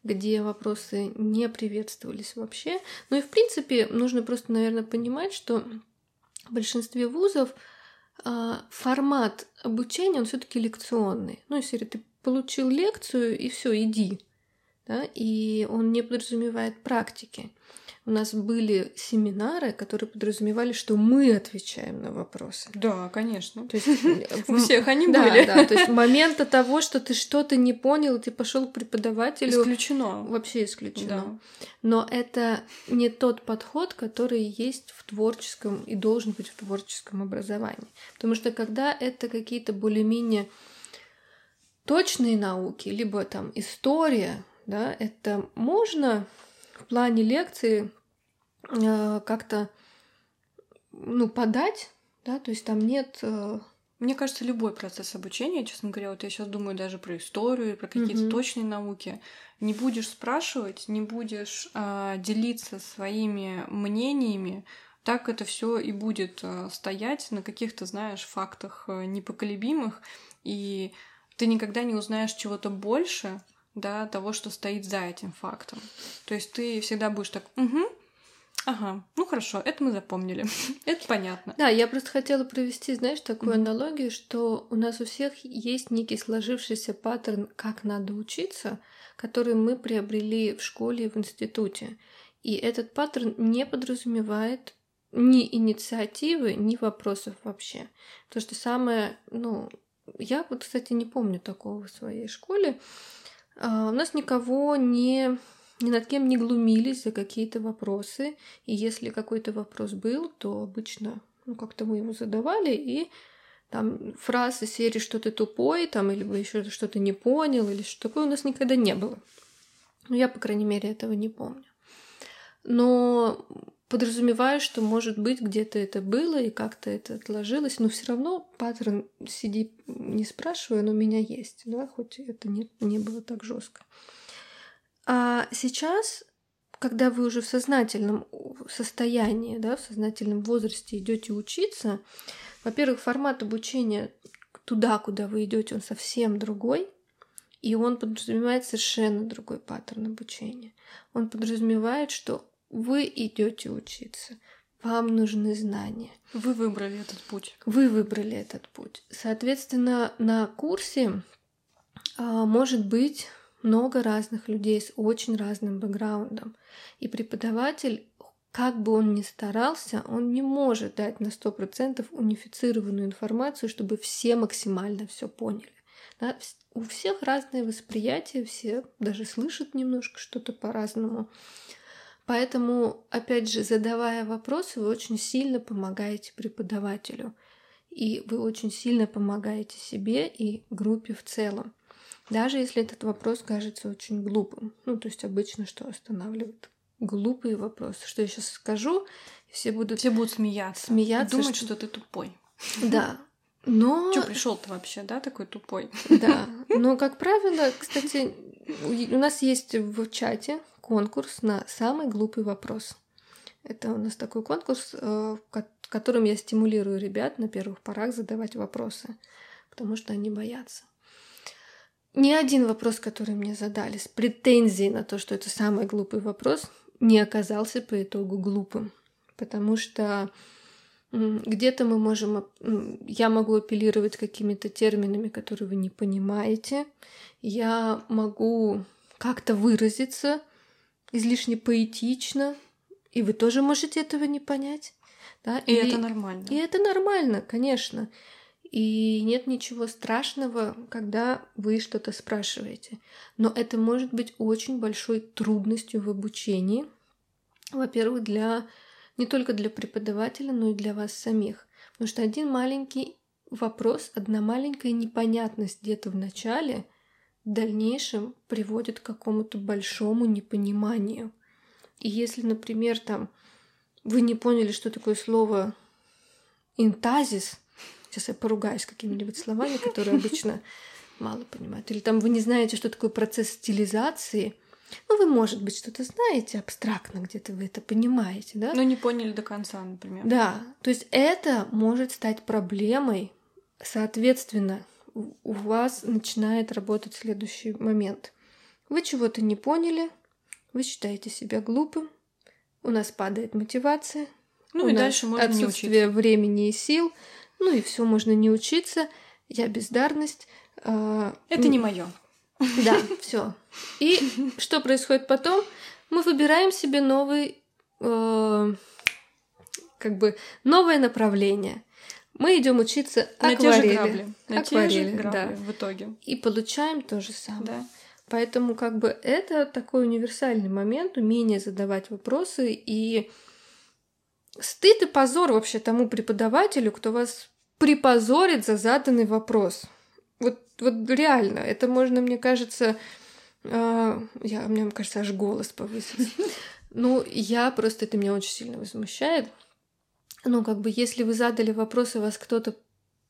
где вопросы не приветствовались вообще. Ну и в принципе нужно просто, наверное, понимать, что в большинстве вузов э, формат обучения он все-таки лекционный. Ну, если ты получил лекцию и все, иди. Да, и он не подразумевает практики у нас были семинары, которые подразумевали, что мы отвечаем на вопросы. Да, конечно. То есть у всех они были. Да, то есть момента того, что ты что-то не понял, ты пошел к преподавателю. Исключено. Вообще исключено. Но это не тот подход, который есть в творческом и должен быть в творческом образовании. Потому что когда это какие-то более-менее точные науки, либо там история, да, это можно в плане лекции э, как-то ну, подать, да, то есть там нет... Э... Мне кажется, любой процесс обучения, честно говоря, вот я сейчас думаю даже про историю, про какие-то mm-hmm. точные науки, не будешь спрашивать, не будешь э, делиться своими мнениями, так это все и будет э, стоять на каких-то, знаешь, фактах э, непоколебимых, и ты никогда не узнаешь чего-то больше, да, того, что стоит за этим фактом. То есть ты всегда будешь так, угу, ага, ну хорошо, это мы запомнили, это понятно. Да, я просто хотела провести, знаешь, такую mm-hmm. аналогию, что у нас у всех есть некий сложившийся паттерн, как надо учиться, который мы приобрели в школе и в институте. И этот паттерн не подразумевает ни инициативы, ни вопросов вообще. То, что самое, ну, я вот, кстати, не помню такого в своей школе, у нас никого не ни над кем не глумились за какие-то вопросы. И если какой-то вопрос был, то обычно ну, как-то мы его задавали, и там фразы серии «что ты тупой», там, или еще что-то не понял, или что такое у нас никогда не было. Ну, я, по крайней мере, этого не помню. Но подразумеваю, что, может быть, где-то это было и как-то это отложилось, но все равно паттерн сиди, не спрашиваю, но у меня есть, да, хоть это не, не было так жестко. А сейчас, когда вы уже в сознательном состоянии, да, в сознательном возрасте идете учиться, во-первых, формат обучения туда, куда вы идете, он совсем другой, и он подразумевает совершенно другой паттерн обучения. Он подразумевает, что вы идете учиться. Вам нужны знания. Вы выбрали этот путь. Вы выбрали этот путь. Соответственно, на курсе а, может быть много разных людей с очень разным бэкграундом. И преподаватель, как бы он ни старался, он не может дать на 100% унифицированную информацию, чтобы все максимально все поняли. Да? У всех разное восприятие, все даже слышат немножко что-то по-разному. Поэтому, опять же, задавая вопросы, вы очень сильно помогаете преподавателю. И вы очень сильно помогаете себе и группе в целом. Даже если этот вопрос кажется очень глупым. Ну, то есть обычно что останавливает? Глупые вопросы. Что я сейчас скажу, все будут... Все будут смеяться. Смеяться. Думать, что... что ты тупой. Да. Но... Что пришел-то вообще, да, такой тупой? Да. Но, как правило, кстати, у нас есть в чате конкурс на самый глупый вопрос. Это у нас такой конкурс, э, которым я стимулирую ребят на первых порах задавать вопросы, потому что они боятся. Ни один вопрос, который мне задали с претензией на то, что это самый глупый вопрос, не оказался по итогу глупым. Потому что где-то мы можем, я могу апеллировать какими-то терминами, которые вы не понимаете. Я могу как-то выразиться излишне поэтично, и вы тоже можете этого не понять. Да? И, и это нормально. И это нормально, конечно. И нет ничего страшного, когда вы что-то спрашиваете. Но это может быть очень большой трудностью в обучении. Во-первых, для не только для преподавателя, но и для вас самих. Потому что один маленький вопрос, одна маленькая непонятность где-то в начале в дальнейшем приводит к какому-то большому непониманию. И если, например, там вы не поняли, что такое слово интазис, Сейчас я поругаюсь какими-нибудь словами, которые обычно мало понимают. Или там вы не знаете, что такое процесс стилизации. Ну, вы, может быть, что-то знаете абстрактно, где-то вы это понимаете, да? Но не поняли до конца, например. Да, то есть это может стать проблемой. Соответственно, у вас начинает работать следующий момент. Вы чего-то не поняли, вы считаете себя глупым, у нас падает мотивация, ну у и нас дальше можно отсутствие времени и сил, ну и все, можно не учиться, я бездарность. Э, Это не мое. Да, все. И что происходит потом? Мы выбираем себе новый, э, как бы новое направление. Мы идем учиться акварели. На те же грабли. На акварели, те же грабли да. в итоге. И получаем то же самое. Да. Поэтому как бы это такой универсальный момент, умение задавать вопросы и стыд и позор вообще тому преподавателю, кто вас припозорит за заданный вопрос. Вот, вот реально, это можно, мне кажется, э, я, мне кажется, аж голос повысить. Ну, я просто, это меня очень сильно возмущает. Ну, как бы, если вы задали вопрос, и вас кто-то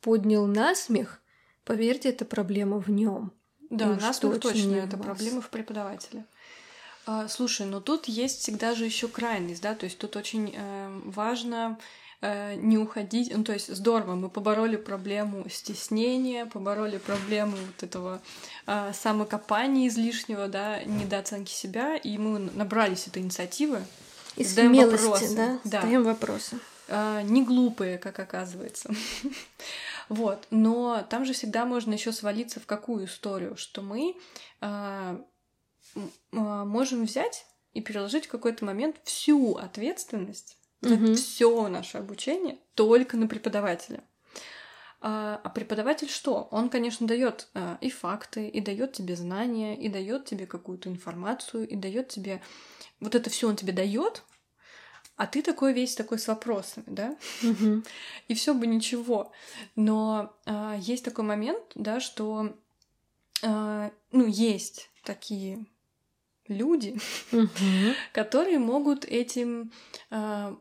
поднял на смех, поверьте, это проблема в нем. Да, ну, насмех точно, это проблема в преподавателе. А, слушай, но тут есть всегда же еще крайность, да, то есть тут очень э, важно Э, не уходить. Ну, то есть здорово, мы побороли проблему стеснения, побороли проблему вот этого э, самокопания излишнего, да, недооценки себя, и мы набрались этой инициативы. И смелости, вопросы. да, да. задаем вопросы. Э, не глупые, как оказывается. вот, но там же всегда можно еще свалиться в какую историю, что мы э, можем взять и переложить в какой-то момент всю ответственность угу. все наше обучение только на преподавателя. А, а преподаватель что? Он, конечно, дает и факты, и дает тебе знания, и дает тебе какую-то информацию, и дает тебе вот это все он тебе дает, а ты такой весь такой с вопросами, да? Угу. И все бы ничего. Но а, есть такой момент, да, что а, ну, есть такие люди, угу. которые могут этим а,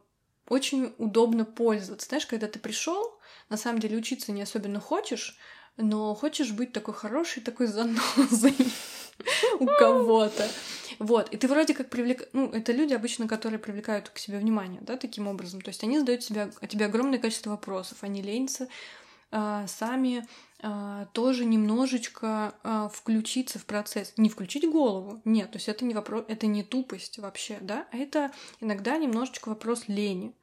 очень удобно пользоваться. Знаешь, когда ты пришел, на самом деле учиться не особенно хочешь, но хочешь быть такой хороший, такой занозой у кого-то. Вот, и ты вроде как привлек... Ну, это люди обычно, которые привлекают к себе внимание, да, таким образом. То есть они задают себе, тебе огромное количество вопросов, они ленятся а, сами а, тоже немножечко а, включиться в процесс. Не включить голову, нет, то есть это не вопрос, это не тупость вообще, да, а это иногда немножечко вопрос лени.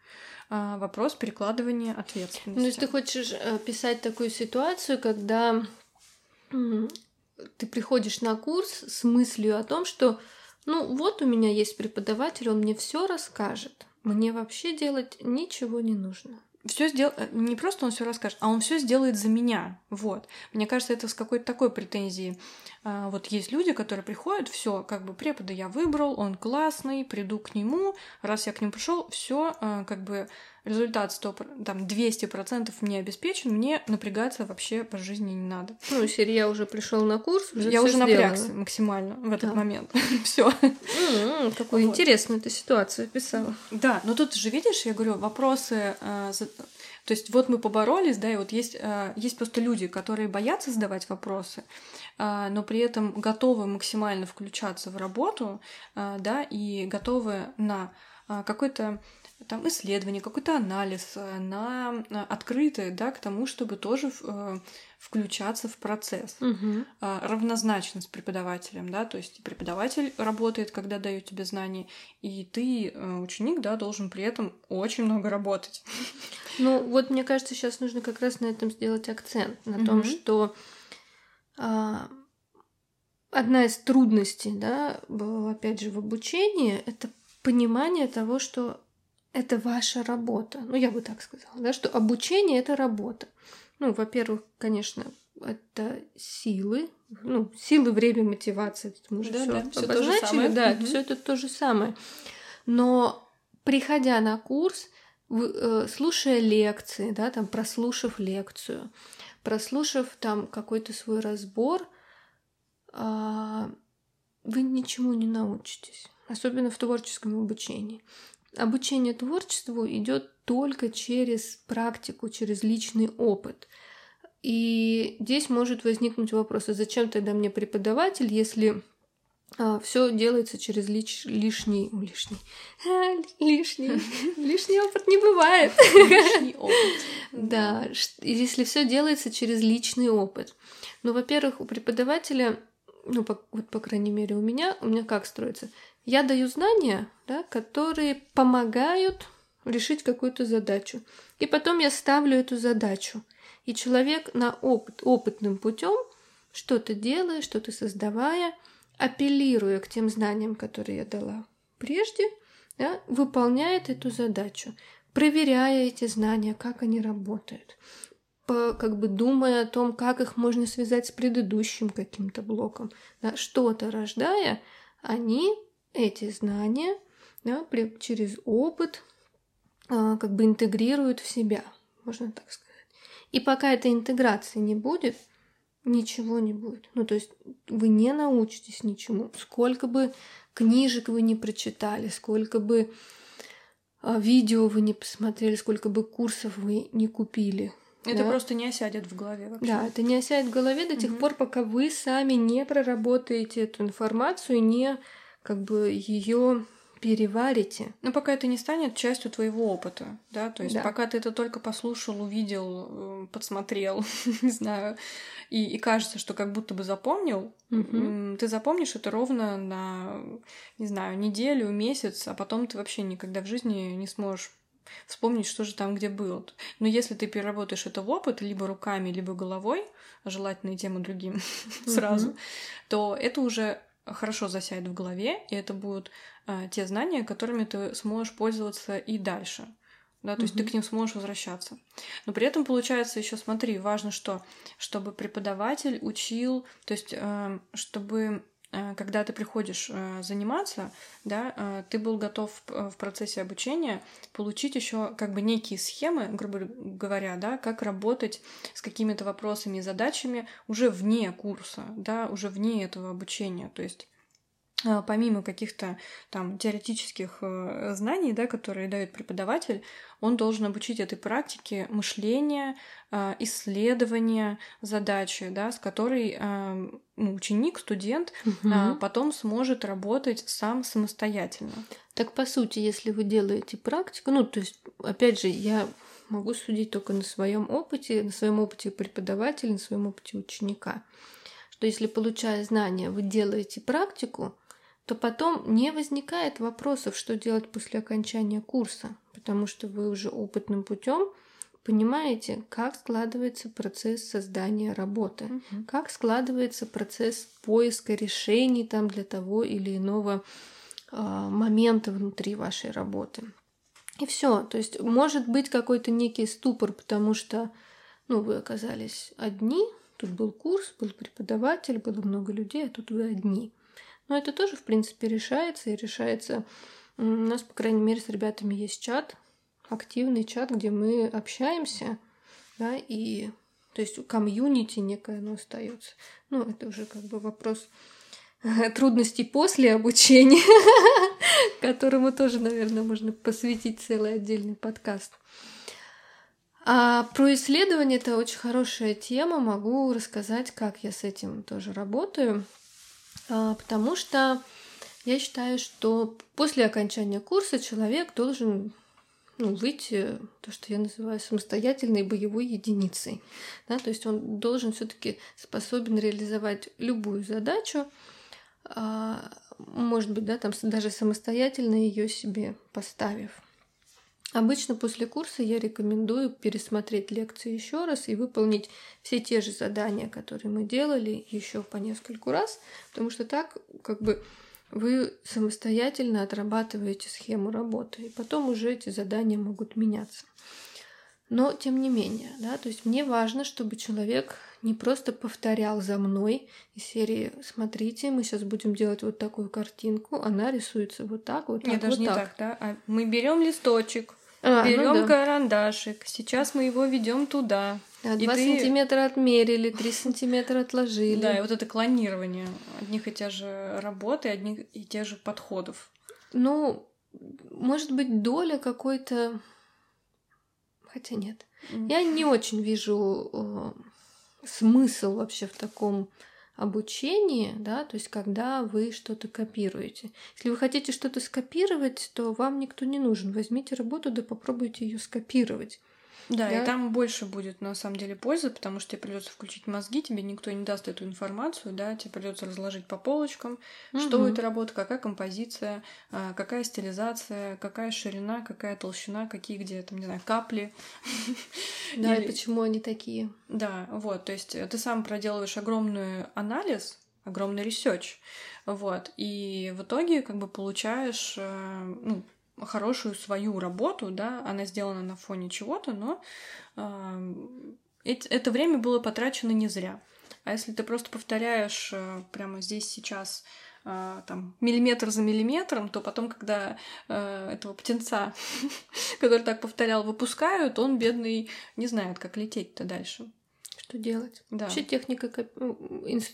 А, вопрос перекладывания ответственности. Ну, если ты хочешь э, писать такую ситуацию, когда ты приходишь на курс с мыслью о том, что ну вот у меня есть преподаватель, он мне все расскажет. Мне вообще делать ничего не нужно все сделал, э, не просто он все расскажет, а он все сделает за меня. Вот. Мне кажется, это с какой-то такой претензией. А, вот есть люди, которые приходят, все, как бы препода я выбрал, он классный, приду к нему, раз я к нему пришел, все, а, как бы результат 100, там, 200% мне обеспечен, мне напрягаться вообще по жизни не надо. Ну, если я уже пришел на курс, уже Я уже сделала. напрягся максимально в этот да. момент. все. Какую вот. интересную ты ситуацию описала. Да, но тут же, видишь, я говорю, вопросы... Э, то есть вот мы поборолись, да, и вот есть, э, есть просто люди, которые боятся задавать вопросы, э, но при этом готовы максимально включаться в работу, да, и готовы на какой-то там исследование, какой-то анализ, э, на открытые, да, к тому, чтобы тоже э, включаться в процесс. Угу. Равнозначно с преподавателем, да, то есть преподаватель работает, когда дает тебе знания, и ты, э, ученик, да, должен при этом очень много работать. Ну, вот мне кажется, сейчас нужно как раз на этом сделать акцент, на угу. том, что а, одна из трудностей, да, опять же, в обучении, это понимание того, что это ваша работа. Ну, я бы так сказала, да, что обучение это работа. Ну, во-первых, конечно, это силы, ну, силы, время, мотивация, это мы уже да, все да, обозначили, да, угу. все это то же самое. Но приходя на курс, э, слушая лекции, да, там прослушав лекцию, прослушав там какой-то свой разбор, а, вы ничему не научитесь, особенно в творческом обучении. Обучение творчеству идет только через практику, через личный опыт. И здесь может возникнуть вопрос, а зачем тогда мне преподаватель, если а, все делается через лич, лишний, лишний, а, лишний, лишний опыт не бывает. Лишний опыт. Да, если все делается через личный опыт. Ну, во-первых, у преподавателя, ну, по, вот по крайней мере у меня, у меня как строится? Я даю знания, да, которые помогают решить какую-то задачу. И потом я ставлю эту задачу. И человек на опыт, опытным путем что-то делая, что-то создавая, апеллируя к тем знаниям, которые я дала прежде, да, выполняет эту задачу, проверяя эти знания, как они работают, по, как бы думая о том, как их можно связать с предыдущим каким-то блоком, да, что-то рождая, они эти знания да, через опыт а, как бы интегрируют в себя, можно так сказать. И пока этой интеграции не будет, ничего не будет. Ну, то есть вы не научитесь ничему. Сколько бы книжек вы не прочитали, сколько бы а, видео вы не посмотрели, сколько бы курсов вы не купили. Это да? просто не осядет в голове вообще. Да, это не осядет в голове до тех угу. пор, пока вы сами не проработаете эту информацию, не как бы ее переварите. Ну, пока это не станет частью твоего опыта, да, то есть да. пока ты это только послушал, увидел, э, подсмотрел, не знаю, и, и кажется, что как будто бы запомнил, угу. ты запомнишь это ровно на, не знаю, неделю, месяц, а потом ты вообще никогда в жизни не сможешь вспомнить, что же там где было. Но если ты переработаешь это в опыт либо руками, либо головой, желательно и тем и другим сразу, то это уже хорошо засядет в голове, и это будут э, те знания, которыми ты сможешь пользоваться и дальше. Да, то mm-hmm. есть ты к ним сможешь возвращаться. Но при этом получается еще, смотри, важно, что чтобы преподаватель учил, то есть э, чтобы когда ты приходишь э, заниматься, да, э, ты был готов в процессе обучения получить еще как бы некие схемы, грубо говоря, да, как работать с какими-то вопросами и задачами уже вне курса, да, уже вне этого обучения. То есть помимо каких-то там теоретических э, знаний, да, которые дает преподаватель, он должен обучить этой практике мышления, э, исследования задачи, да, с которой э, ну, ученик, студент угу. потом сможет работать сам самостоятельно. Так по сути, если вы делаете практику, ну то есть, опять же, я могу судить только на своем опыте, на своем опыте преподавателя, на своем опыте ученика, что если получая знания, вы делаете практику, то потом не возникает вопросов, что делать после окончания курса, потому что вы уже опытным путем понимаете, как складывается процесс создания работы, Мгм. как складывается процесс поиска решений там для того или иного а, момента внутри вашей работы. И все. То есть может быть какой-то некий ступор, потому что ну, вы оказались одни, тут был курс, был преподаватель, было много людей, а тут вы одни. Но это тоже, в принципе, решается, и решается... У нас, по крайней мере, с ребятами есть чат, активный чат, где мы общаемся, да, и то есть комьюнити некое оно остается. Ну, это уже как бы вопрос трудностей после обучения, которому тоже, наверное, можно посвятить целый отдельный подкаст. А про исследование это очень хорошая тема. Могу рассказать, как я с этим тоже работаю. А, Потому что я считаю, что после окончания курса человек должен ну, выйти, то, что я называю самостоятельной боевой единицей. Да? То есть он должен все-таки способен реализовать любую задачу, а, может быть, да, там даже самостоятельно ее себе поставив. Обычно после курса я рекомендую пересмотреть лекции еще раз и выполнить все те же задания, которые мы делали еще по нескольку раз, потому что так как бы вы самостоятельно отрабатываете схему работы, и потом уже эти задания могут меняться. Но тем не менее, да, то есть мне важно, чтобы человек не просто повторял за мной из серии «Смотрите, мы сейчас будем делать вот такую картинку, она рисуется вот так, вот так, Нет, даже вот не так». так, да? А мы берем листочек, А, ну берем да. карандашик, сейчас мы его ведем туда. Да, И Два ты- сантиметра отмерили, три сантиметра отложили. Да, и вот это клонирование одних и тех же работ и одних и тех же подходов. Ну, может быть, доля какой-то... Хотя нет. М. Я не очень вижу э, смысл вообще в таком обучении, да, то есть когда вы что-то копируете. Если вы хотите что-то скопировать, то вам никто не нужен. Возьмите работу, да попробуйте ее скопировать. Да, Да. и там больше будет на самом деле пользы, потому что тебе придется включить мозги, тебе никто не даст эту информацию, да, тебе придется разложить по полочкам, что Мгм. это работа, какая композиция, а, какая стилизация, какая ширина, какая толщина, какие где там, не знаю, капли. Да, и почему они такие? Да, вот, то есть э, ты сам проделываешь огромный анализ, огромный research, вот, и в итоге как бы получаешь, э, ну, хорошую свою работу, да, она сделана на фоне чего-то, но э, эт- это время было потрачено не зря. А если ты просто повторяешь э, прямо здесь сейчас э, там миллиметр за миллиметром, то потом, когда э, этого птенца, который так повторял, выпускают, он бедный не знает, как лететь-то дальше. Что делать? Да. Вообще техника,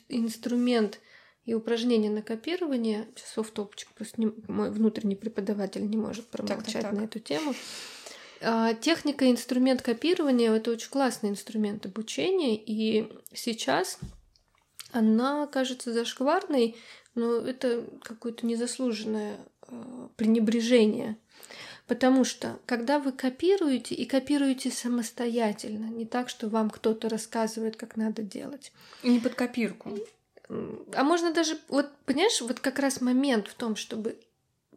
инструмент и упражнение на копирование, сейчас офф-топчик, просто не- мой внутренний преподаватель не может промолчать так. на эту тему. А, Техника и инструмент копирования — это очень классный инструмент обучения, и сейчас она кажется зашкварной, но это какое-то незаслуженное э, пренебрежение. Потому что, когда вы копируете, и копируете самостоятельно, не так, что вам кто-то рассказывает, как надо делать. Не под копирку. А можно даже, вот, понимаешь, вот как раз момент в том, чтобы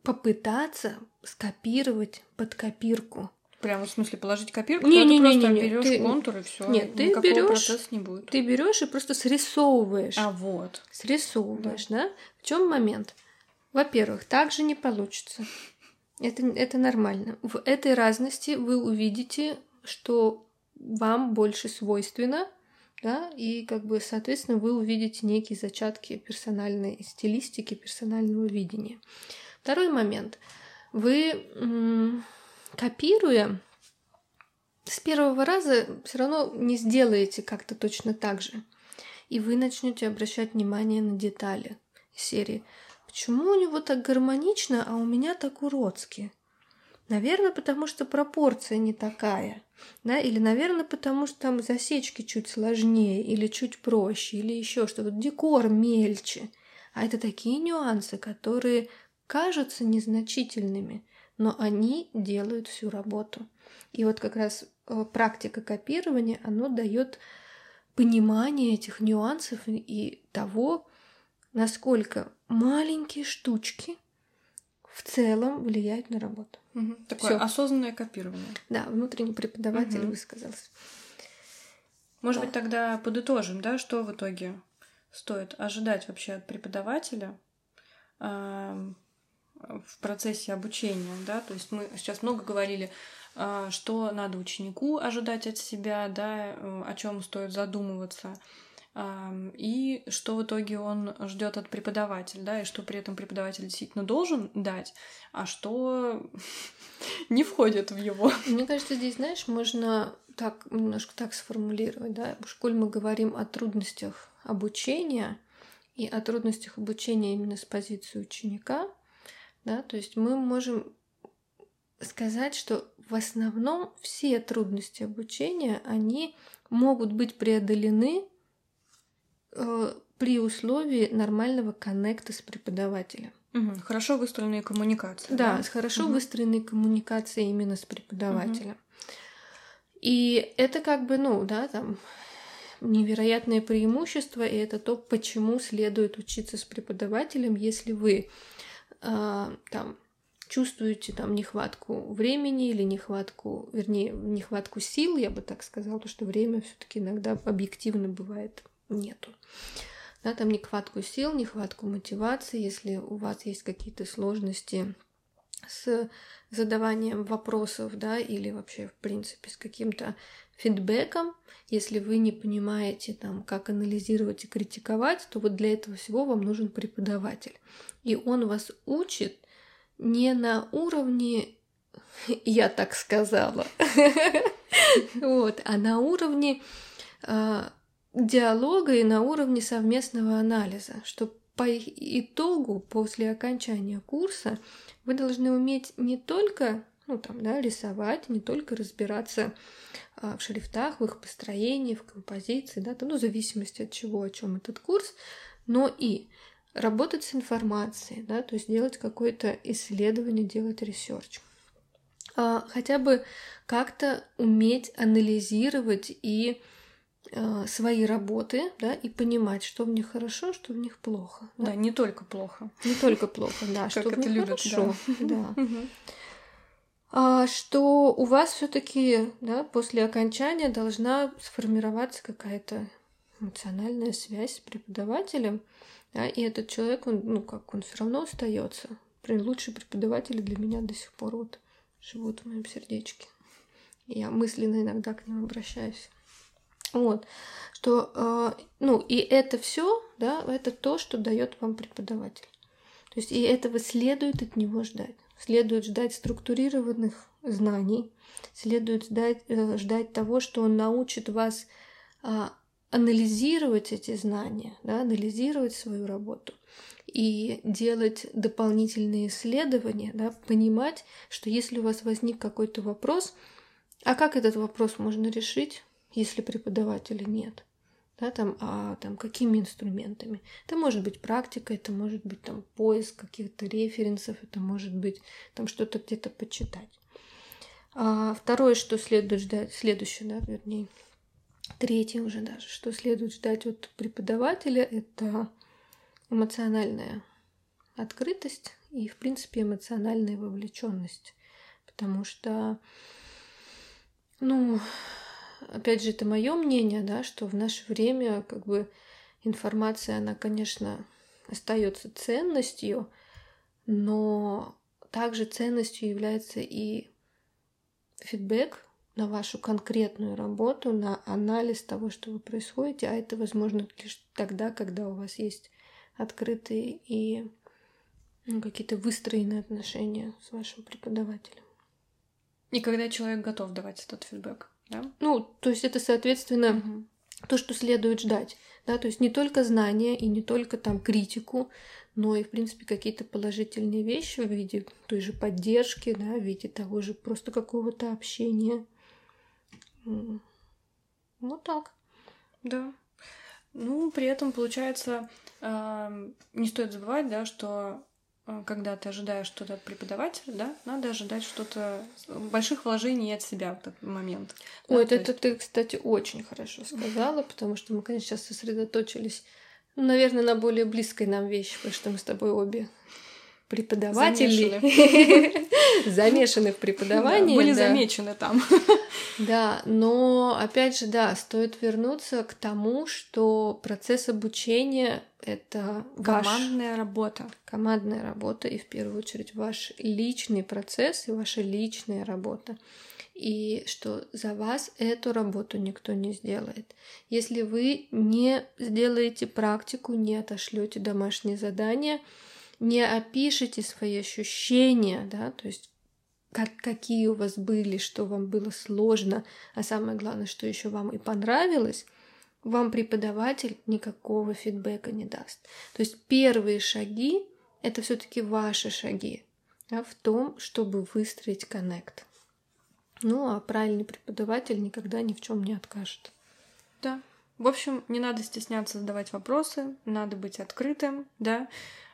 попытаться скопировать под копирку. Прямо в смысле положить копирку, Не, не, не, просто не, не. берешь Ты- контур и все. Нет, ты процесса не будет. Ты берешь и просто срисовываешь. А вот. Срисовываешь, да? В чем момент? Во-первых, так же не получится. Это, это нормально. В этой разности вы увидите, что вам больше свойственно, да, и как бы, соответственно, вы увидите некие зачатки персональной стилистики, персонального видения. Второй момент. Вы, копируя, с первого раза все равно не сделаете как-то точно так же. И вы начнете обращать внимание на детали серии. Почему у него так гармонично, а у меня так уродски? Наверное, потому что пропорция не такая. Да? Или, наверное, потому что там засечки чуть сложнее, или чуть проще, или еще что-то. Декор мельче. А это такие нюансы, которые кажутся незначительными, но они делают всю работу. И вот как раз э, практика копирования, оно дает понимание этих нюансов и- и того, насколько маленькие штучки в целом влияют на работу. Угу. Такое Всё. осознанное копирование. Да, внутренний преподаватель угу. высказался. Может да. быть, тогда подытожим, да, что в итоге стоит ожидать вообще от преподавателя э, в процессе обучения, да, то есть мы сейчас много говорили, э, что надо ученику ожидать от себя, да, э, о чем стоит задумываться, э, и что в итоге он ждет от преподавателя, да, и что при этом преподаватель действительно должен дать, а что не входит в его. Мне кажется, здесь, знаешь, можно так немножко так сформулировать, да, в школе мы говорим о трудностях обучения и о трудностях обучения именно с позиции ученика, да, то есть мы можем сказать, что в основном все трудности обучения, они могут быть преодолены при условии нормального коннекта с преподавателем. Угу. Хорошо выстроенные коммуникации. Да, да? с хорошо угу. выстроенной коммуникацией именно с преподавателем. Угу. И это как бы, ну, да, там невероятное преимущество, и это то, почему следует учиться с преподавателем, если вы э, там чувствуете там нехватку времени или нехватку, вернее, нехватку сил, я бы так сказала, потому что время все-таки иногда объективно бывает нету. Да, там нехватку сил, нехватку мотивации, если у вас есть какие-то сложности с задаванием вопросов, да, или вообще, в принципе, с каким-то фидбэком. Если вы не понимаете, там, как анализировать и критиковать, то вот для этого всего вам нужен преподаватель. И он вас учит не на уровне «я так сказала», вот, а на уровне а, диалога и на уровне совместного анализа, что по итогу, после окончания курса, вы должны уметь не только ну, там, да, рисовать, не только разбираться а, в шрифтах, в их построении, в композиции, да, там, ну, в зависимости от чего, о чем этот курс, но и работать с информацией, да, то есть делать какое-то исследование, делать research. А, хотя бы как-то уметь анализировать и свои работы, да, и понимать, что в них хорошо, что в них плохо. Да, да не только плохо. Не только плохо, да, что в них любят, хорошо, да. А что у вас все-таки, да, после окончания должна сформироваться какая-то эмоциональная связь с преподавателем, да, и этот человек, он, ну, как он все равно остается. Лучшие преподаватели для меня до сих пор вот живут в моем сердечке. я мысленно иногда к ним обращаюсь. Вот. Что, э, ну, и это все, да, это то, что дает вам преподаватель. То есть и этого следует от него ждать. Следует ждать структурированных знаний, следует ждать, э, ждать того, что он научит вас э, анализировать эти знания, да, анализировать свою работу и делать дополнительные исследования, да, понимать, что если у вас возник какой-то вопрос, а как этот вопрос можно решить? Если преподавателя нет. Да, там, а там какими инструментами? Это может быть практика, это может быть там поиск каких-то референсов, это может быть там что-то где-то почитать. А второе, что следует ждать, следующее, да, вернее, третье уже даже, что следует ждать от преподавателя, это эмоциональная открытость и, в принципе, эмоциональная вовлеченность. Потому что, ну, опять же, это мое мнение, да, что в наше время как бы информация, она, конечно, остается ценностью, но также ценностью является и фидбэк на вашу конкретную работу, на анализ того, что вы происходите, а это возможно лишь тогда, когда у вас есть открытые и ну, какие-то выстроенные отношения с вашим преподавателем. И когда человек готов давать этот фидбэк. Да? Ну, то есть это, соответственно, угу. то, что следует ждать. Да? То есть не только знания и не только там критику, но и, в принципе, какие-то положительные вещи в виде той же поддержки, да, в виде того же просто какого-то общения. Вот так. Да. Ну, при этом, получается, э, не стоит забывать, да, что когда ты ожидаешь что-то от преподавателя, да, надо ожидать что-то больших вложений от себя в этот момент. Ой, да, это, есть... ты, кстати, очень хорошо сказала, потому что мы, конечно, сейчас сосредоточились, ну, наверное, на более близкой нам вещи, потому что мы с тобой обе преподаватели замешаны в преподавании. Были замечены там. Да, но опять же, да, стоит вернуться к тому, что процесс обучения это командная ваш, работа. Командная работа и в первую очередь ваш личный процесс и ваша личная работа. И что за вас эту работу никто не сделает. Если вы не сделаете практику, не отошлете домашние задания, не опишите свои ощущения, да, то есть как, какие у вас были, что вам было сложно, а самое главное, что еще вам и понравилось, вам преподаватель никакого фидбэка не даст. То есть первые шаги — это все-таки ваши шаги да, в том, чтобы выстроить коннект. Ну, а правильный преподаватель никогда ни в чем не откажет. Да. В общем, не надо стесняться задавать вопросы, надо быть открытым, да,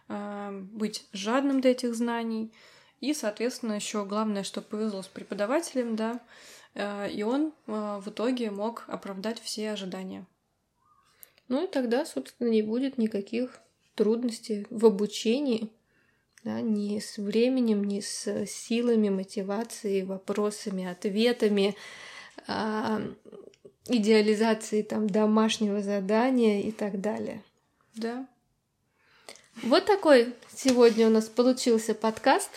быть жадным до этих знаний. И, соответственно, еще главное, что повезло с преподавателем, да, э, и он э, в итоге мог оправдать все ожидания. Ну и тогда, собственно, не будет никаких трудностей в обучении, да, ни с временем, ни с силами, мотивацией, вопросами, ответами, а, идеализацией там домашнего задания и так далее. Да. Вот такой сегодня у нас получился подкаст.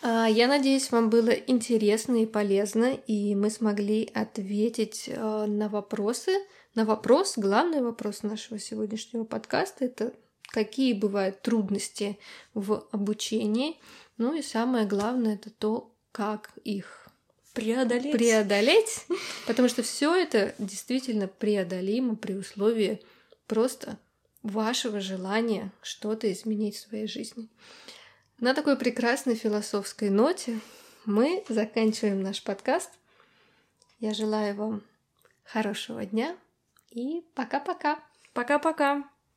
А, я надеюсь, вам было интересно и полезно, и мы смогли ответить а, на вопросы. На вопрос, главный вопрос нашего сегодняшнего подкаста – это какие бывают трудности в обучении. Ну и самое главное это то, как их преодолеть. преодолеть, потому что все это действительно преодолимо при условии просто вашего желания что-то изменить в своей жизни. На такой прекрасной философской ноте мы заканчиваем наш подкаст. Я желаю вам хорошего дня и пока-пока. Пока-пока.